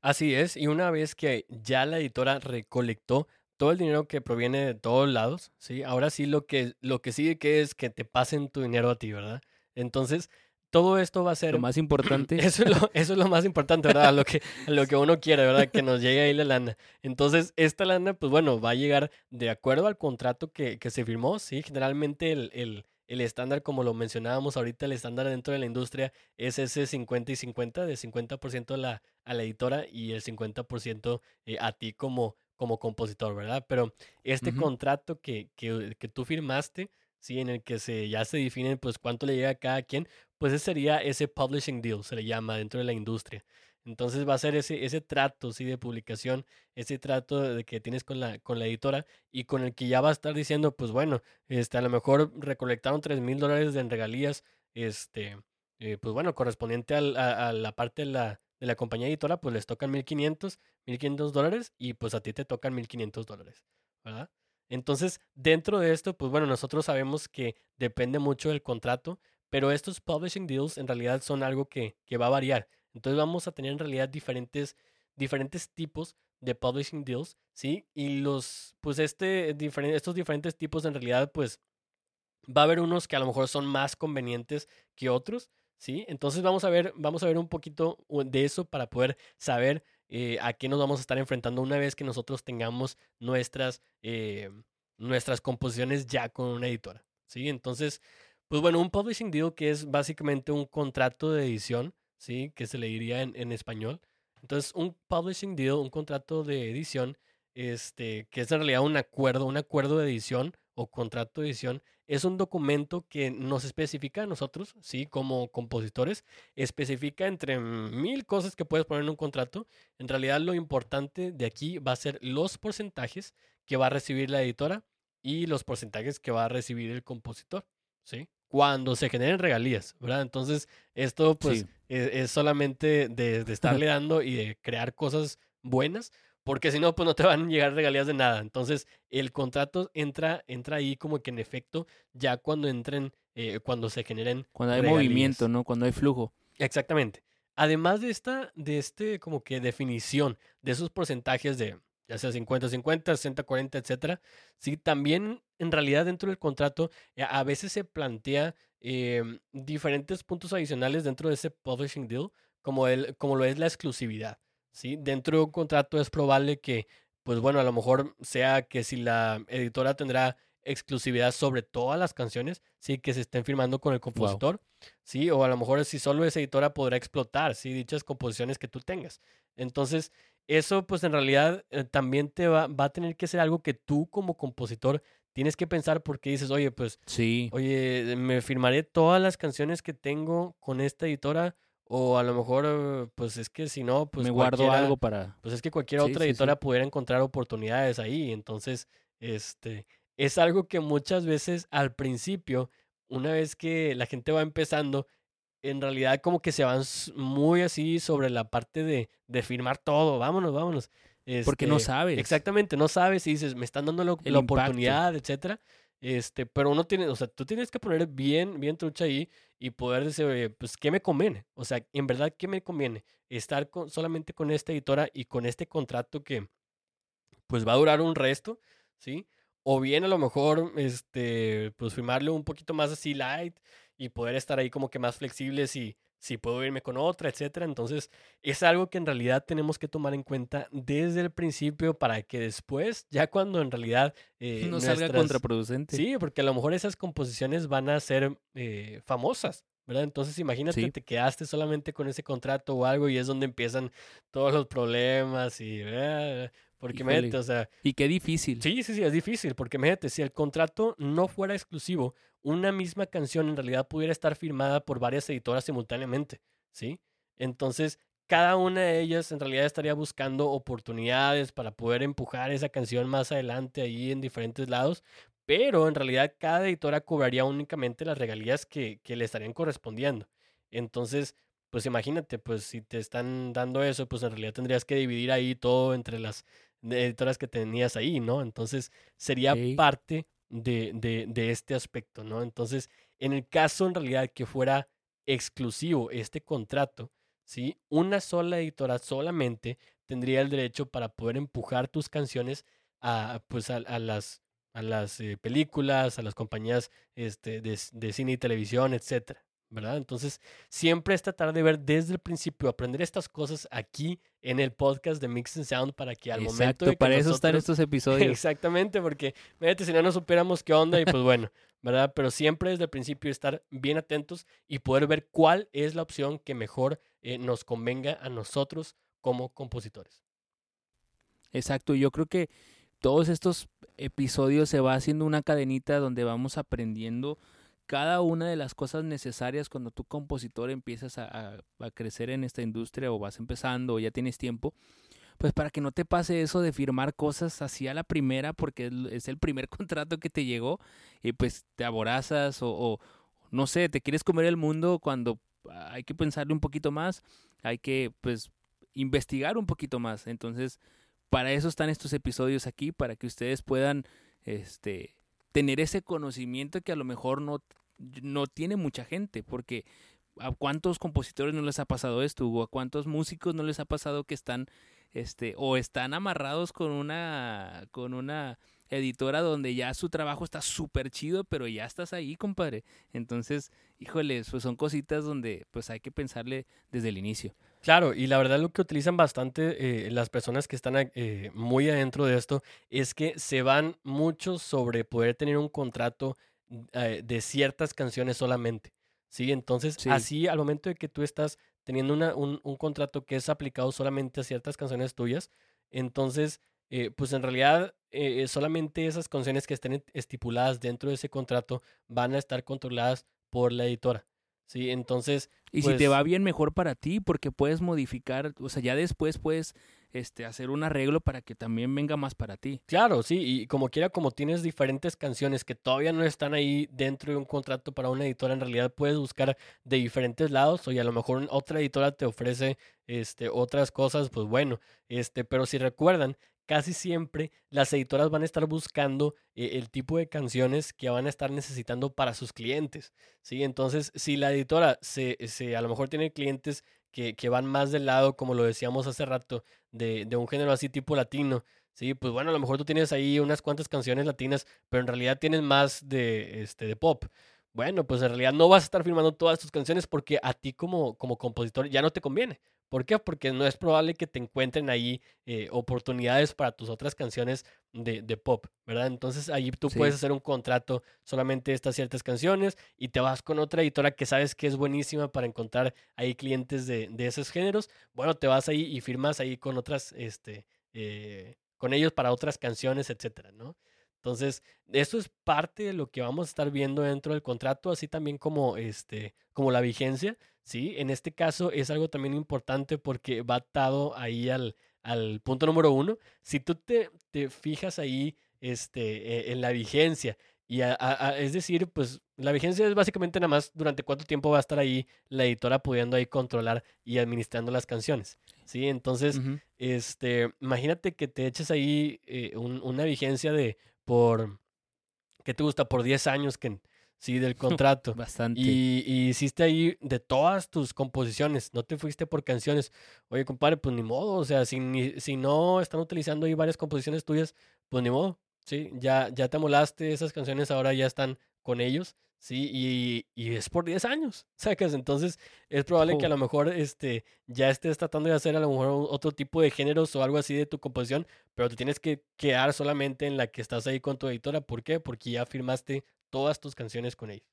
Así es, y una vez que ya la editora recolectó todo el dinero que proviene de todos lados, ¿sí? Ahora sí lo que, lo que sigue que es que te pasen tu dinero a ti, ¿verdad? Entonces, todo esto va a ser... Lo más importante. Eso es lo, eso es lo más importante, ¿verdad? lo que, lo que uno quiere, ¿verdad? Que nos llegue ahí la lana. Entonces, esta lana, pues bueno, va a llegar de acuerdo al contrato que, que se firmó, ¿sí? Generalmente el, el, el estándar, como lo mencionábamos ahorita, el estándar dentro de la industria es ese 50 y 50, de 50% a la, a la editora y el 50% eh, a ti como, como compositor, ¿verdad? Pero este contrato que, que, que, tú firmaste, sí, en el que se, ya se define pues cuánto le llega a cada quien, pues ese sería ese publishing deal, se le llama dentro de la industria. Entonces va a ser ese, ese trato ¿sí? de publicación, ese trato de que tienes con la, con la editora y con el que ya va a estar diciendo, pues bueno, este, a lo mejor recolectaron 3 mil dólares en regalías, este, eh, pues bueno, correspondiente a, a, la parte de la, de la compañía editora, pues les tocan 1.500, 1.500 dólares y pues a ti te tocan 1.500 dólares, ¿verdad? Entonces, dentro de esto, pues bueno, nosotros sabemos que depende mucho del contrato, pero estos publishing deals en realidad son algo que, que va a variar. Entonces vamos a tener en realidad diferentes, diferentes tipos de publishing deals, ¿sí? Y los, pues este, estos diferentes tipos en realidad, pues va a haber unos que a lo mejor son más convenientes que otros, ¿sí? Entonces vamos a ver, vamos a ver un poquito de eso para poder saber eh, a qué nos vamos a estar enfrentando una vez que nosotros tengamos nuestras, eh, nuestras composiciones ya con una editora, ¿sí? Entonces, pues bueno, un publishing deal que es básicamente un contrato de edición, ¿sí? Que se le diría en, español. Entonces, un publishing deal, un contrato de edición, este, que es en realidad un acuerdo, un acuerdo de edición o contrato de edición, es un documento que nos especifica a nosotros, ¿sí? Como compositores, especifica entre mil cosas que puedes poner en un contrato. En realidad, lo importante de aquí va a ser los porcentajes que va a recibir la editora y los porcentajes que va a recibir el compositor, ¿sí? Cuando se generen regalías, ¿verdad? Entonces, esto pues es, solamente de, de estarle dando y de crear cosas buenas, porque si no, pues no te van a llegar regalías de nada. Entonces, el contrato entra, entra ahí como que en efecto, ya cuando entren, eh, cuando se generen. Cuando hay movimiento, ¿no? Cuando hay flujo. Exactamente. Además de esta, de este como que definición de esos porcentajes de, ya sea 50-50, 60-40, etcétera. Sí, también en realidad dentro del contrato eh, a veces se plantea em, diferentes puntos adicionales dentro de ese publishing deal, como, el, como lo es la exclusividad. ¿sí? Dentro de un contrato es probable que, pues bueno, a lo mejor sea que si la editora tendrá exclusividad sobre todas las canciones, sí, que se estén firmando con el compositor, sí, o a lo mejor si solo esa editora podrá explotar, sí, dichas composiciones que tú tengas. Entonces, eso pues en realidad eh, también te va, va, a tener que ser algo que tú como compositor tienes que pensar porque dices, oye, pues, sí. oye, me firmaré todas las canciones que tengo con esta editora o a lo mejor, pues es que si no, pues... Me guardo algo para... Pues es que cualquier otra editora pudiera encontrar oportunidades ahí, entonces, este, es algo que muchas veces al principio, una vez que la gente va empezando, en realidad como que se van muy así sobre la parte de, de firmar todo, vámonos, vámonos. Porque no este, sabes. Exactamente, no sabes y dices, me están dando la, oportunidad, etcétera. Este, pero uno tiene, o sea, tú tienes que poner bien, bien trucha ahí y poder decir, oye, pues, ¿qué me conviene? O sea, en verdad, ¿qué me conviene? Estar con, solamente con esta editora y con este contrato que, pues, va a durar un resto, ¿sí? O bien a lo mejor, este, pues, firmarle un poquito más así light y poder estar ahí como que más flexible si, si puedo irme con otra, etcétera. Entonces, es algo que en realidad tenemos que tomar en cuenta desde el principio para que después, ya cuando en realidad... Eh, no salga contraproducente. Sí, porque a lo mejor esas composiciones van a ser eh, famosas, ¿verdad? Entonces, imagínate, te quedaste solamente con ese contrato o algo y es donde empiezan todos los problemas y... Eh, porque o sea... Y qué difícil. Sí, sí, sí, es difícil, porque mete, si el contrato no fuera exclusivo, una misma canción en realidad pudiera estar firmada por varias editoras simultáneamente, ¿sí? Entonces, cada una de ellas en realidad estaría buscando oportunidades para poder empujar esa canción más adelante ahí en diferentes lados, pero en realidad cada editora cobraría únicamente las regalías que, que le estarían correspondiendo. Entonces, pues imagínate, pues si te están dando eso, pues en realidad tendrías que dividir ahí todo entre las editoras que tenías ahí, ¿no? Entonces sería parte de, de, de, este aspecto, ¿no? Entonces, en el caso en realidad que fuera exclusivo este contrato, ¿sí? Una sola editora solamente tendría el derecho para poder empujar tus canciones a, pues a, las, a las eh, películas, a las compañías este, de, de cine y televisión, etcétera. ¿Verdad? Entonces, siempre es tratar de ver desde el principio, aprender estas cosas aquí en el podcast de Mix and Sound para que al momento que para eso están estos episodios. Exactamente, porque fíjate, si no nos supiéramos qué onda y pues bueno, ¿verdad? Pero siempre desde el principio estar bien atentos y poder ver cuál es la opción que mejor eh, nos convenga a nosotros como compositores. Exacto, yo creo que todos estos episodios se va haciendo una cadenita donde vamos aprendiendo cada una de las cosas necesarias cuando tu compositor empiezas a, crecer en esta industria o vas empezando o ya tienes tiempo, pues para que no te pase eso de firmar cosas así a la primera porque es el primer contrato que te llegó y pues te aborazas o, o no sé, te quieres comer el mundo cuando hay que pensarle un poquito más, hay que pues investigar un poquito más. Entonces, para eso están estos episodios aquí, para que ustedes puedan este tener ese conocimiento que a lo mejor no no tiene mucha gente, porque ¿a cuántos compositores no les ha pasado esto? ¿O a cuántos músicos no les ha pasado que están, este, o están amarrados con una, con una editora donde ya su trabajo está súper chido, pero ya estás ahí, compadre. Entonces, híjoles, pues son cositas donde pues hay que pensarle desde el inicio. Claro, y la verdad lo que utilizan bastante eh, las personas que están eh, muy adentro de esto es que se van mucho sobre poder tener un contrato eh, de ciertas canciones solamente. ¿sí? Entonces, así al momento de que tú estás teniendo una, un, un, contrato que es aplicado solamente a ciertas canciones tuyas, entonces, eh, pues en realidad eh, solamente esas canciones que estén estipuladas dentro de ese contrato van a estar controladas por la editora. Sí, entonces. Y si te pues va bien, mejor para ti, porque puedes modificar, o sea, ya después puedes este, hacer un arreglo para que también venga más para ti. Claro, sí, y como quiera, como tienes diferentes canciones que todavía no están ahí dentro de un contrato para una editora, en realidad puedes buscar de diferentes lados, o a lo mejor otra editora te ofrece este, otras cosas, pues bueno, este, pero si recuerdan, casi siempre las editoras van a estar buscando eh, el tipo de canciones que van a estar necesitando para sus clientes, ¿sí? Entonces, si la editora se, se a lo mejor tiene clientes que, que, van más del lado, como lo decíamos hace rato, de, de, un género así tipo latino. Sí, pues bueno, a lo mejor tú tienes ahí unas cuantas canciones latinas, pero en realidad tienes más de, este, de pop. Bueno, pues en realidad no vas a estar firmando todas tus canciones porque a ti como, como compositor ya no te conviene. ¿Por qué? Porque no es probable que te encuentren ahí eh, oportunidades para tus otras canciones de, de, pop, ¿verdad? Entonces ahí tú puedes hacer un contrato solamente de estas ciertas canciones y te vas con otra editora que sabes que es buenísima para encontrar ahí clientes de, de esos géneros. Bueno, te vas ahí y firmas ahí con otras, este, eh, con ellos para otras canciones, etcétera, ¿no? Entonces, eso es parte de lo que vamos a estar viendo dentro del contrato, así también como, este, como la vigencia, ¿sí? En este caso es algo también importante porque va atado ahí al, al punto número uno. Si tú te, te fijas ahí este, e, en la vigencia, y es decir, pues la vigencia es básicamente nada más durante cuánto tiempo va a estar ahí la editora pudiendo ahí controlar y administrando las canciones. ¿sí? Entonces, este, imagínate que te eches ahí eh, una vigencia de por, ¿qué te gusta? Por 10 años que, sí, del contrato. Bastante. Y, y, hiciste ahí de todas tus composiciones, no te fuiste por canciones. Oye, compadre, pues ni modo, o sea, si, si no están utilizando ahí varias composiciones tuyas, pues ni modo, sí, ya, ya te molaste, esas canciones ahora ya están con ellos, ¿sí? Y, y es por 10 años, ¿sacas? Entonces es probable que a lo mejor este, ya estés tratando de hacer a lo mejor otro tipo de géneros o algo así de tu composición, pero te tienes que quedar solamente en la que estás ahí con tu editora. ¿Por qué? Porque ya firmaste todas tus canciones con ellos.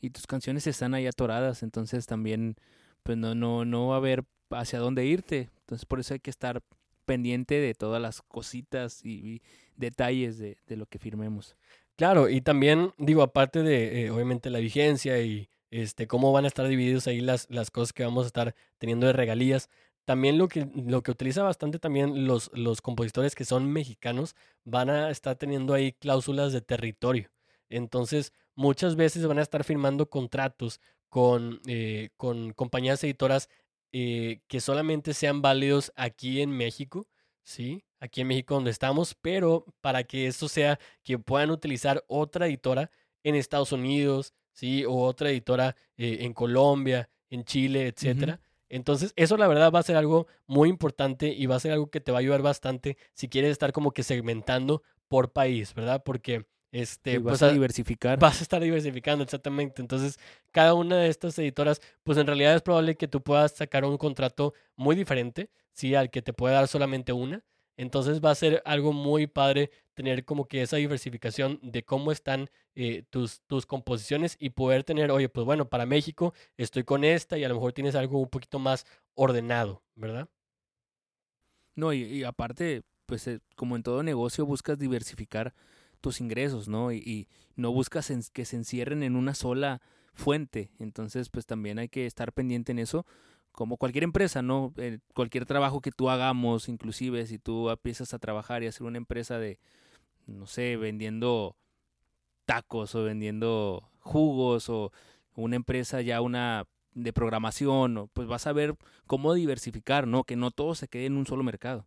Y tus canciones están ahí atoradas, entonces también pues no, no, no va a haber hacia dónde irte. Entonces por eso hay que estar pendiente de todas las cositas y, detalles de, de, lo que firmemos. Claro, y también digo, aparte de eh, obviamente la vigencia y este cómo van a estar divididos ahí las, las cosas que vamos a estar teniendo de regalías, también lo que, lo que utiliza bastante también los, los compositores que son mexicanos van a estar teniendo ahí cláusulas de territorio. Entonces, muchas veces van a estar firmando contratos con, eh, con compañías editoras eh, que solamente sean válidos aquí en México, ¿sí? aquí en México donde estamos, pero para que esto sea que puedan utilizar otra editora en Estados Unidos, ¿sí? O otra editora eh, en Colombia, en Chile, etcétera. Entonces, eso la verdad va a ser algo muy importante y va a ser algo que te va a ayudar bastante si quieres estar como que segmentando por país, ¿verdad? Porque este, vas pues, a diversificar. Vas a estar diversificando, exactamente. Entonces, cada una de estas editoras, pues en realidad es probable que tú puedas sacar un contrato muy diferente, ¿sí? Al que te puede dar solamente una. Entonces va a ser algo muy padre tener como que esa diversificación de cómo están eh, tus, tus composiciones y poder tener, oye, pues bueno, para México estoy con esta y a lo mejor tienes algo un poquito más ordenado, ¿verdad? No, y, aparte, pues eh, como en todo negocio buscas diversificar tus ingresos, ¿no? Y, no buscas que se encierren en una sola fuente. Entonces, pues también hay que estar pendiente en eso como cualquier empresa, ¿no? Eh, cualquier trabajo que tú hagamos, inclusive si tú empiezas a trabajar y hacer una empresa de, no sé, vendiendo tacos o vendiendo jugos o una empresa ya una de programación, pues vas a ver cómo diversificar, ¿no? Que no todo se quede en un solo mercado.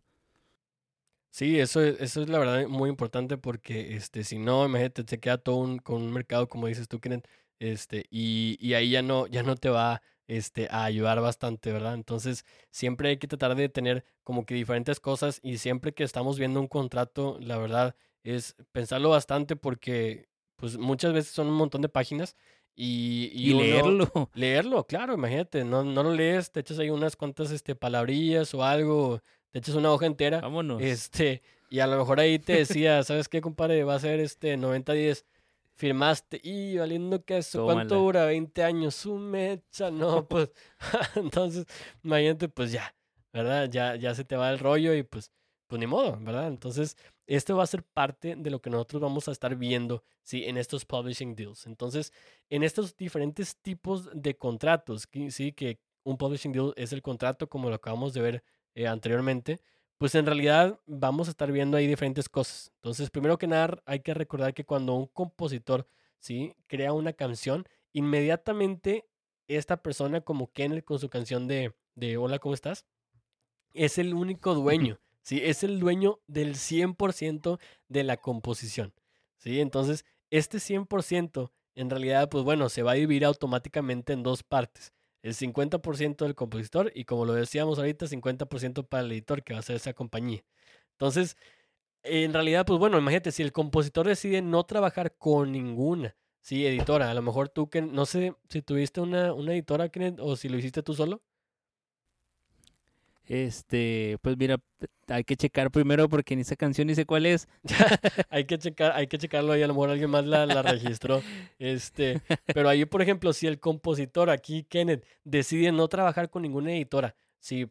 Sí, eso es, eso es la verdad muy importante porque este, si no, imagínate, se queda todo un, con un mercado, como dices tú, Kenneth, este, y, y ahí ya no, ya no te va este, a ayudar bastante, ¿verdad? Entonces, siempre hay que tratar de tener como que diferentes cosas y siempre que estamos viendo un contrato, la verdad es pensarlo bastante porque pues muchas veces son un montón de páginas y, y, leerlo. Leerlo, claro, imagínate, no, no lo lees, te echas ahí unas cuantas este, palabrillas o algo, te echas una hoja entera. Vámonos. Este, y a lo mejor ahí te decía, ¿sabes qué, compadre? Va a ser este 90-10 firmaste y valiendo que eso, ¿cuánto dura? 20 años, su mecha, no, pues, entonces, imagínate, pues ya, ¿verdad? Ya, ya se te va el rollo y pues, pues ni modo, ¿verdad? Entonces, esto va a ser parte de lo que nosotros vamos a estar viendo, ¿sí? En estos publishing deals. Entonces, en estos diferentes tipos de contratos, ¿sí? Que un publishing deal es el contrato, como lo acabamos de ver eh, anteriormente, pues en realidad vamos a estar viendo ahí diferentes cosas. Entonces, primero que nada, hay que recordar que cuando un compositor, ¿sí? Crea una canción, inmediatamente esta persona como Kenneth con su canción de, de Hola, ¿cómo estás? Es el único dueño, ¿sí? Es el dueño del 100% de la composición, ¿sí? Entonces, este 100% en realidad, pues bueno, se va a dividir automáticamente en dos partes el 50% del compositor y como lo decíamos ahorita, 50% para el editor, que va a ser esa compañía. Entonces, en realidad, pues bueno, imagínate, si el compositor decide no trabajar con ninguna, sí, editora, a lo mejor tú que, no sé si tuviste una, una editora, o si lo hiciste tú solo. Este, pues mira, hay que checar primero porque en esa canción dice cuál es. hay que checar, hay que checarlo ahí, a lo mejor alguien más la, la registró. Este, pero ahí, por ejemplo, si el compositor aquí, Kenneth, decide no trabajar con ninguna editora, si,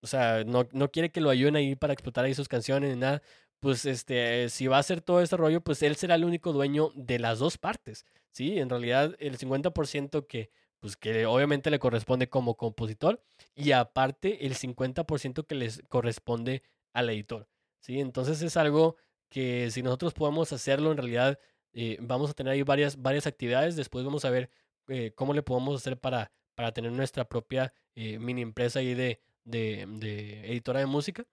o sea, no, no quiere que lo ayuden ahí para explotar ahí sus canciones ni nada, pues este, si va a hacer todo ese rollo, pues él será el único dueño de las dos partes. Sí, en realidad el 50% que pues que obviamente le corresponde como compositor y aparte el 50% que les corresponde al editor. ¿sí? Entonces es algo que si nosotros podemos hacerlo, en realidad eh, vamos a tener ahí varias, varias actividades. Después vamos a ver eh, cómo le podemos hacer para, para tener nuestra propia eh, mini empresa ahí de, de, de editora de música.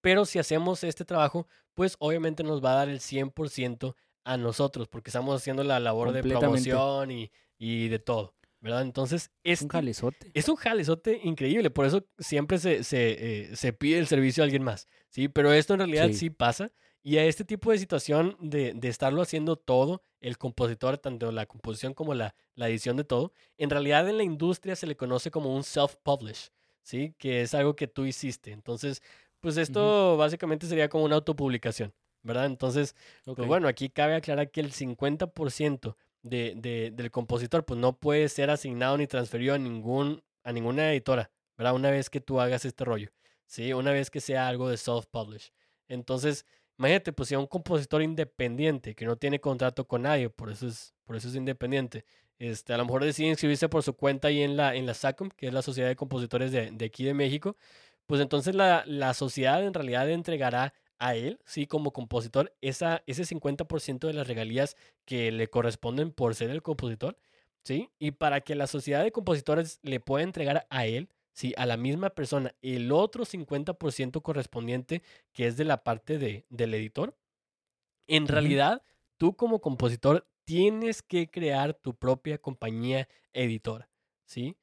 Pero si hacemos este trabajo, pues obviamente nos va a dar el 100% a nosotros, porque estamos haciendo la labor de promoción y, y de todo. ¿Verdad? Entonces, es un jalezote. Es un jalezote increíble, por eso siempre se, se, eh, se pide el servicio a alguien más, ¿sí? Pero esto en realidad sí, pasa Y a este tipo de situación de, de estarlo haciendo todo, el compositor, tanto la composición como la, la edición de todo, en realidad en la industria se le conoce como un self-publish, ¿sí? Que es algo que tú hiciste. Entonces, pues esto básicamente sería como una autopublicación, ¿verdad? Entonces, Ok. pues bueno, aquí cabe aclarar que el 50% de, de- del compositor pues no puede ser asignado ni transferido a, ningún, a ninguna editora, ¿verdad? Una vez que tú hagas este rollo, ¿sí? Una vez que sea algo de self-publish. Entonces, imagínate, pues si a un compositor independiente que no tiene contrato con nadie, por eso es, por eso es independiente, este, a lo mejor decide inscribirse por su cuenta ahí en la, en la SACOM, que es la Sociedad de Compositores de, de aquí de México, pues entonces la, la sociedad en realidad entregará a él, sí, como compositor, esa, ese 50% de las regalías que le corresponden por ser el compositor, ¿sí? Y para que la sociedad de compositores le pueda entregar a él, ¿sí? A la misma persona, el otro 50% correspondiente, que es de la parte de, del editor, en realidad, tú como compositor tienes que crear tu propia compañía editora, ¿sí?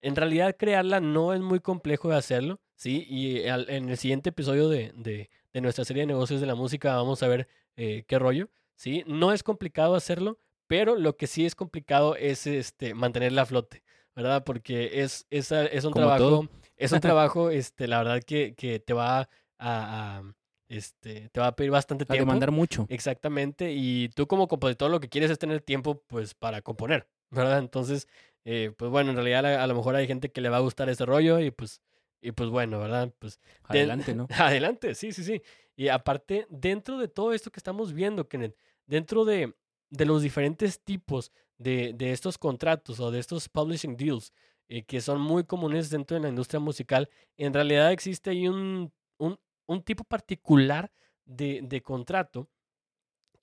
En realidad, crearla no es muy complejo de hacerlo, ¿sí? Y al- en el siguiente episodio de, de- de nuestra serie de negocios de la música vamos a ver eh, qué rollo, ¿sí? No es complicado hacerlo, pero lo que sí es complicado es este, mantenerla a flote, ¿verdad? Porque es, es, a- es un Como trabajo, todo. es un trabajo, este, la verdad que, que te va a, a- este, te va a pedir bastante A tiempo. demandar mucho. Exactamente, y tú como compositor lo que quieres es tener tiempo pues para componer, ¿verdad? Entonces, eh, pues bueno, en realidad a, a lo mejor hay gente que le va a gustar ese rollo y pues, y pues bueno, ¿verdad? Pues de- Adelante, ¿no? adelante, sí, sí, sí. Y aparte, dentro de todo esto que estamos viendo, Kenneth, dentro de, de los diferentes tipos de, de estos contratos o de estos publishing deals eh, que son muy comunes dentro de la industria musical, en realidad existe ahí un, un, un tipo particular de, de contrato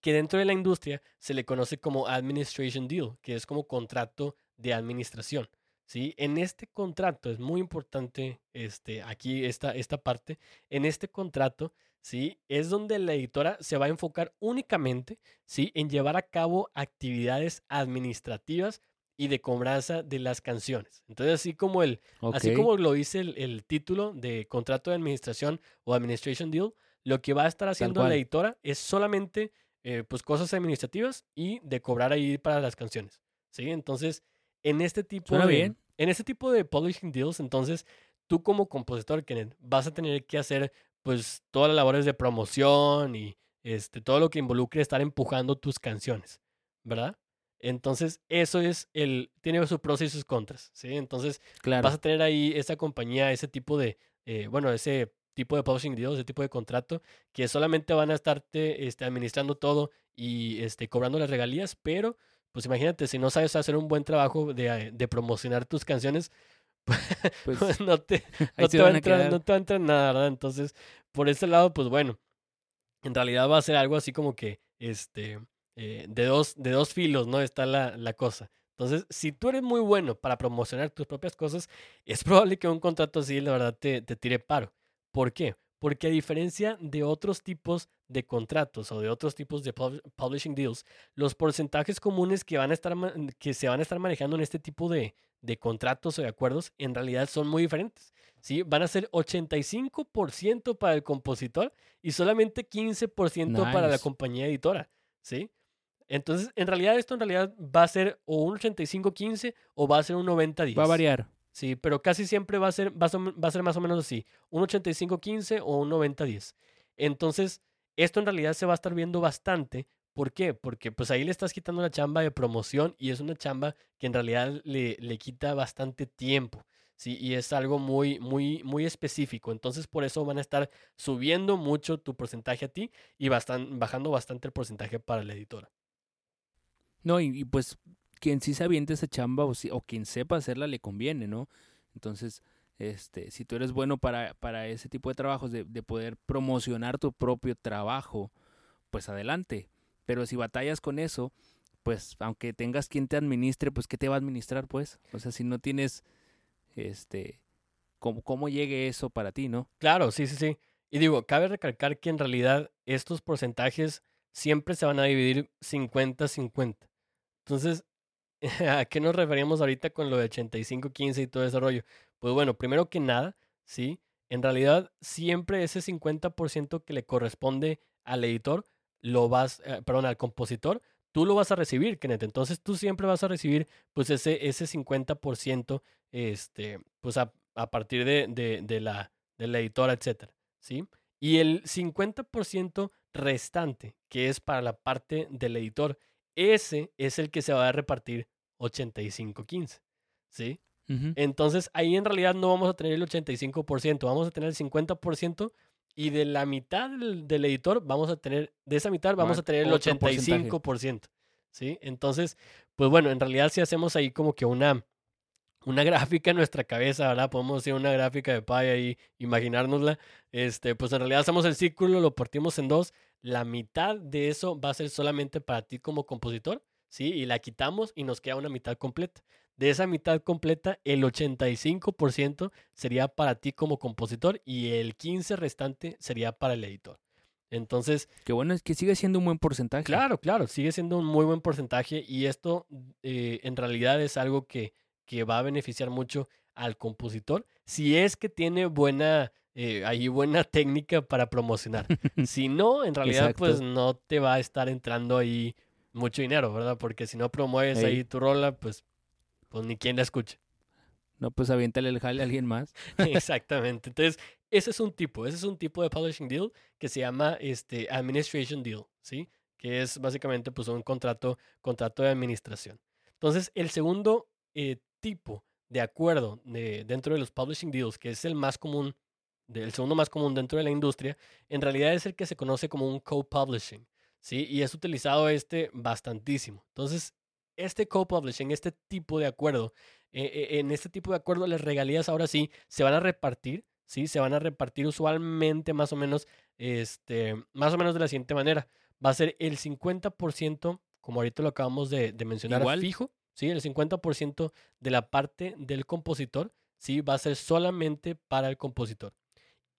que dentro de la industria se le conoce como administration deal, que es como contrato de administración. ¿Sí? En este contrato es muy importante este, aquí esta, esta parte. En este contrato ¿sí? es donde la editora se va a enfocar únicamente ¿sí? en llevar a cabo actividades administrativas y de cobranza de las canciones. Entonces, así como el, Así como lo dice el, el título de contrato de administración o administration deal, lo que va a estar haciendo la editora es solamente eh, pues cosas administrativas y de cobrar ahí para las canciones. ¿Sí? Entonces, en este tipo Suena de bien. en este tipo de publishing deals, entonces tú como compositor Kenneth, vas a tener que hacer pues todas las labores de promoción y este todo lo que involucre estar empujando tus canciones, ¿verdad? Entonces, eso es el tiene sus pros y sus contras, ¿sí? Entonces, Claro. vas a tener ahí esa compañía, ese tipo de, eh, bueno, ese tipo de publishing deal, ese tipo de contrato, que solamente van a estarte este, administrando todo y este, cobrando las regalías, pero pues imagínate, si no sabes hacer un buen trabajo de, eh, de promocionar tus canciones, Pues pues no te, no te va a entrar, no te va a entrar nada, ¿verdad? Entonces, por ese lado, pues bueno, en realidad va a ser algo así como que, este, eh, de, dos, de dos filos, ¿no? Está la, la cosa. Entonces, si tú eres muy bueno para promocionar tus propias cosas, es probable que un contrato así, la verdad, te, te tire paro. ¿Por qué? Porque a diferencia de otros tipos de contratos o de otros tipos de pub- publishing deals, los porcentajes comunes que, van a estar, que se van a estar manejando en este tipo de, de contratos o de acuerdos en realidad son muy diferentes. ¿sí? Van a ser 85% para el compositor y solamente 15% para la Nice. compañía editora. ¿sí? Entonces, en realidad, esto en realidad va a ser o un 85-15 o va a ser un 90-10. Va a variar. Sí, pero casi siempre va a ser, va a ser, más o menos así, un 85-15 o un 90-10. Entonces, esto en realidad se va a estar viendo bastante. ¿Por qué? Porque pues ahí le estás quitando la chamba de promoción y es una chamba que en realidad le, le quita bastante tiempo. Sí, y es algo muy, muy, muy específico. Entonces, por eso van a estar subiendo mucho tu porcentaje a ti y bajando bastante el porcentaje para la editora. No, y, pues quien sí se aviente esa chamba o, si- o quien sepa hacerla le conviene, ¿no? Entonces, este, si tú eres bueno para, para ese tipo de trabajos, de, de poder promocionar tu propio trabajo, pues adelante. Pero si batallas con eso, pues aunque tengas quien te administre, pues ¿qué te va a administrar, pues? O sea, si no tienes, este, cómo, cómo llegue eso para ti, ¿no? Claro, sí, sí, sí. Y digo, cabe recalcar que en realidad estos porcentajes siempre se van a dividir 50-50. Entonces, ¿a qué nos referimos ahorita con lo de 85-15 y todo ese rollo? Pues bueno, primero que nada, sí, en realidad siempre ese 50% que le corresponde al editor, lo vas, eh, perdón, al compositor, tú lo vas a recibir, Kenneth. Entonces tú siempre vas a recibir pues ese, ese 50%, este, pues a, a partir de, de, de, la, de la editora, etcétera, ¿sí? Y el 50% restante, que es para la parte del editor, ese es el que se va a repartir 85-15, ¿sí? Entonces ahí en realidad no vamos a tener el 85%, vamos a tener el 50% y de la mitad del, editor vamos a tener, de esa mitad vamos a tener el 85%, ¿sí? Entonces, pues bueno, en realidad si hacemos ahí como que una, una gráfica en nuestra cabeza, ¿verdad? Podemos hacer una gráfica de pie ahí, imaginárnosla. Este, pues en realidad hacemos el círculo, lo partimos en dos. La mitad de eso va a ser solamente para ti como compositor, ¿sí? Y la quitamos y nos queda una mitad completa. De esa mitad completa, el 85% sería para ti como compositor y el 15% restante sería para el editor. Entonces. Qué bueno, es que sigue siendo un buen porcentaje. Claro, claro, sigue siendo un muy buen porcentaje y esto eh, en realidad es algo que que va a beneficiar mucho al compositor si es que tiene buena, eh, ahí buena técnica para promocionar. si no, en realidad pues no te va a estar entrando ahí mucho dinero, ¿verdad? Porque si no promueves ahí tu rola, pues, pues ni quien la escuche. No, pues aviéntale el jale a alguien más. Exactamente. Entonces, ese es un tipo, ese es un tipo de publishing deal que se llama este administration deal, ¿sí? Que es básicamente pues un contrato, contrato de administración. Entonces, el segundo eh, tipo de acuerdo de, dentro de los publishing deals, que es el más común, el segundo más común dentro de la industria, en realidad es el que se conoce como un co-publishing, ¿sí? Y es utilizado este bastantísimo. Entonces, este co-publishing, este tipo de acuerdo, eh, eh, en este tipo de acuerdo las regalías ahora sí se van a repartir, ¿sí? Se van a repartir usualmente más o menos, este, más o menos de la siguiente manera. Va a ser el 50%, como ahorita lo acabamos de, mencionar, Igual. fijo, ¿sí? El 50% de la parte del compositor, ¿sí? Va a ser solamente para el compositor.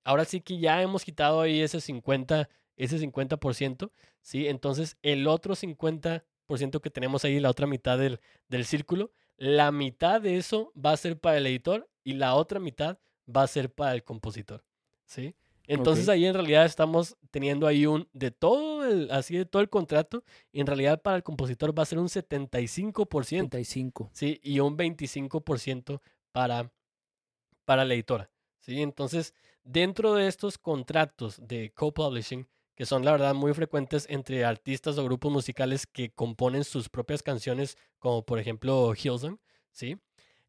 Ahora sí que ya hemos quitado ahí ese 50, ese 50%, ¿sí? Entonces, el otro 50% que tenemos ahí, la otra mitad del, del círculo, la mitad de eso va a ser para el editor y la otra mitad va a ser para el compositor, ¿sí? Entonces ahí en realidad estamos teniendo ahí un, de todo el, así de todo el contrato, en realidad para el compositor va a ser un 75%. 75. Sí, y un 25% para, para la editora. Sí, entonces dentro de estos contratos de co-publishing, que son la verdad muy frecuentes entre artistas o grupos musicales que componen sus propias canciones, como por ejemplo Hillsong, ¿sí?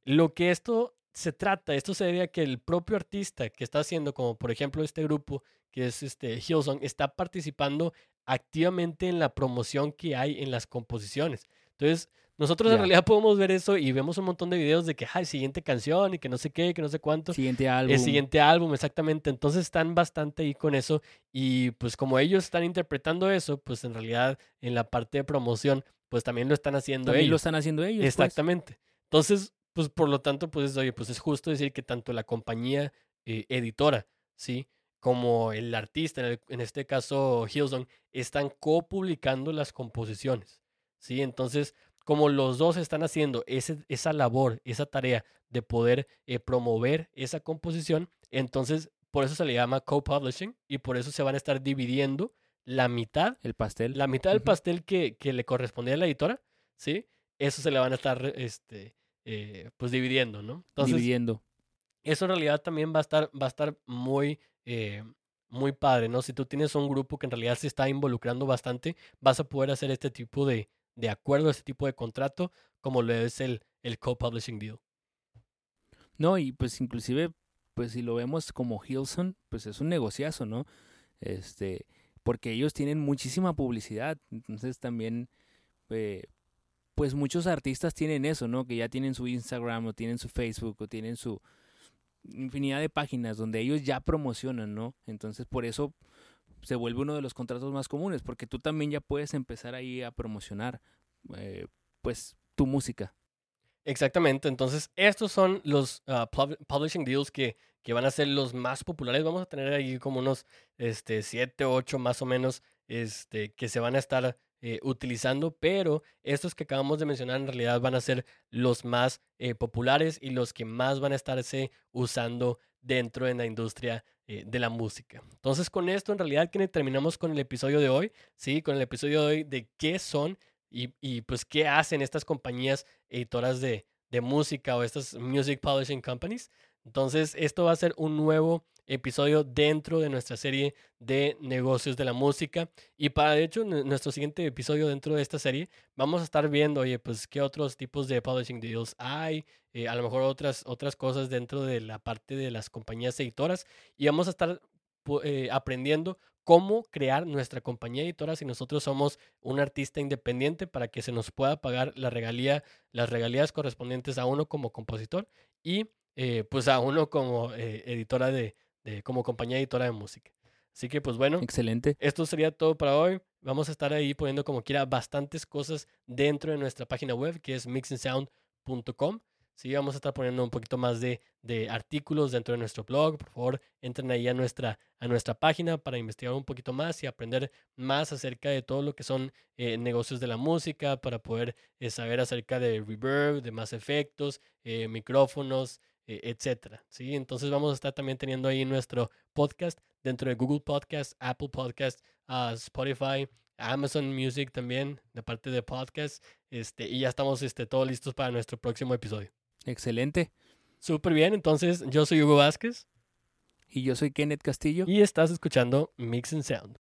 Lo que esto se trata, esto se debe a que el propio artista que está haciendo, como por ejemplo este grupo que es este Hillsong, está participando activamente en la promoción que hay en las composiciones. Entonces, nosotros en realidad podemos ver eso y vemos un montón de videos de que, ay, siguiente canción y que no sé qué, que no sé cuánto. Siguiente álbum. El siguiente álbum, exactamente. Entonces están bastante ahí con eso y pues como ellos están interpretando eso, pues en realidad en la parte de promoción, pues también lo están haciendo también ellos. lo están haciendo ellos. Pues. Exactamente. Entonces, pues por lo tanto, pues oye, pues es justo decir que tanto la compañía eh, editora, ¿sí? Como el artista, en, este caso Hillsong, están copublicando las composiciones, ¿sí? Entonces, como los dos están haciendo ese, esa labor, esa tarea de poder eh, promover esa composición, entonces por eso se le llama co-publishing y por eso se van a estar dividiendo la mitad. El pastel. La mitad del pastel que, que le corresponde a la editora, ¿sí? Eso se le van a estar, este, eh, pues dividiendo, ¿no? Entonces, dividiendo. Eso en realidad también va a estar, va a estar muy, eh, muy padre, ¿no? Si tú tienes un grupo que en realidad se está involucrando bastante, vas a poder hacer este tipo de, de acuerdo, este tipo de contrato, como lo es el, el co-publishing deal. No, y pues inclusive, pues si lo vemos como Hilson, pues es un negociazo, ¿no? Este, porque ellos tienen muchísima publicidad, entonces también, eh, pues muchos artistas tienen eso, ¿no? Que ya tienen su Instagram o tienen su Facebook o tienen su infinidad de páginas donde ellos ya promocionan, ¿no? Entonces por eso se vuelve uno de los contratos más comunes, porque tú también ya puedes empezar ahí a promocionar, eh, pues, tu música. Exactamente, entonces estos son los ah, publishing deals que, que, van a ser los más populares. Vamos a tener ahí como unos este, 7, 8 más o menos este, que se van a estar eh, utilizando, pero estos que acabamos de mencionar en realidad van a ser los más eh, populares y los que más van a estarse usando dentro de la industria eh, de la música. Entonces con esto en realidad que terminamos con el episodio de hoy, ¿sí? Con el episodio de hoy de qué son y, y pues qué hacen estas compañías editoras de, de música o estas music publishing companies. Entonces esto va a ser un nuevo episodio dentro de nuestra serie de negocios de la música. Y para, de hecho, nuestro siguiente episodio dentro de esta serie, vamos a estar viendo, oye, pues qué otros tipos de publishing deals hay, eh, a lo mejor otras, otras cosas dentro de la parte de las compañías editoras. Y vamos a estar eh, aprendiendo cómo crear nuestra compañía editora si nosotros somos un artista independiente para que se nos pueda pagar la regalía, las regalías correspondientes a uno como compositor y eh, pues a uno como editora de, como compañía editora de música. Así que pues bueno. Excelente. Esto sería todo para hoy. Vamos a estar ahí poniendo como quiera bastantes cosas dentro de nuestra página web que es mixandsound.com. Sí, vamos a estar poniendo un poquito más de, de, artículos dentro de nuestro blog. Por favor, entren ahí a nuestra, a nuestra página para investigar un poquito más y aprender más acerca de todo lo que son eh, negocios de la música, para poder eh, saber acerca de reverb, de más efectos, eh, micrófonos, eh, etcétera. ¿sí? Entonces vamos a estar también teniendo ahí nuestro podcast dentro de Google Podcast, Apple Podcast, ah, Spotify, Amazon Music también, de parte de podcast. Este, y ya estamos este, todos listos para nuestro próximo episodio. Excelente. Súper bien, entonces yo soy Hugo Vázquez. Y yo soy Kenneth Castillo. Y estás escuchando Mix and Sound.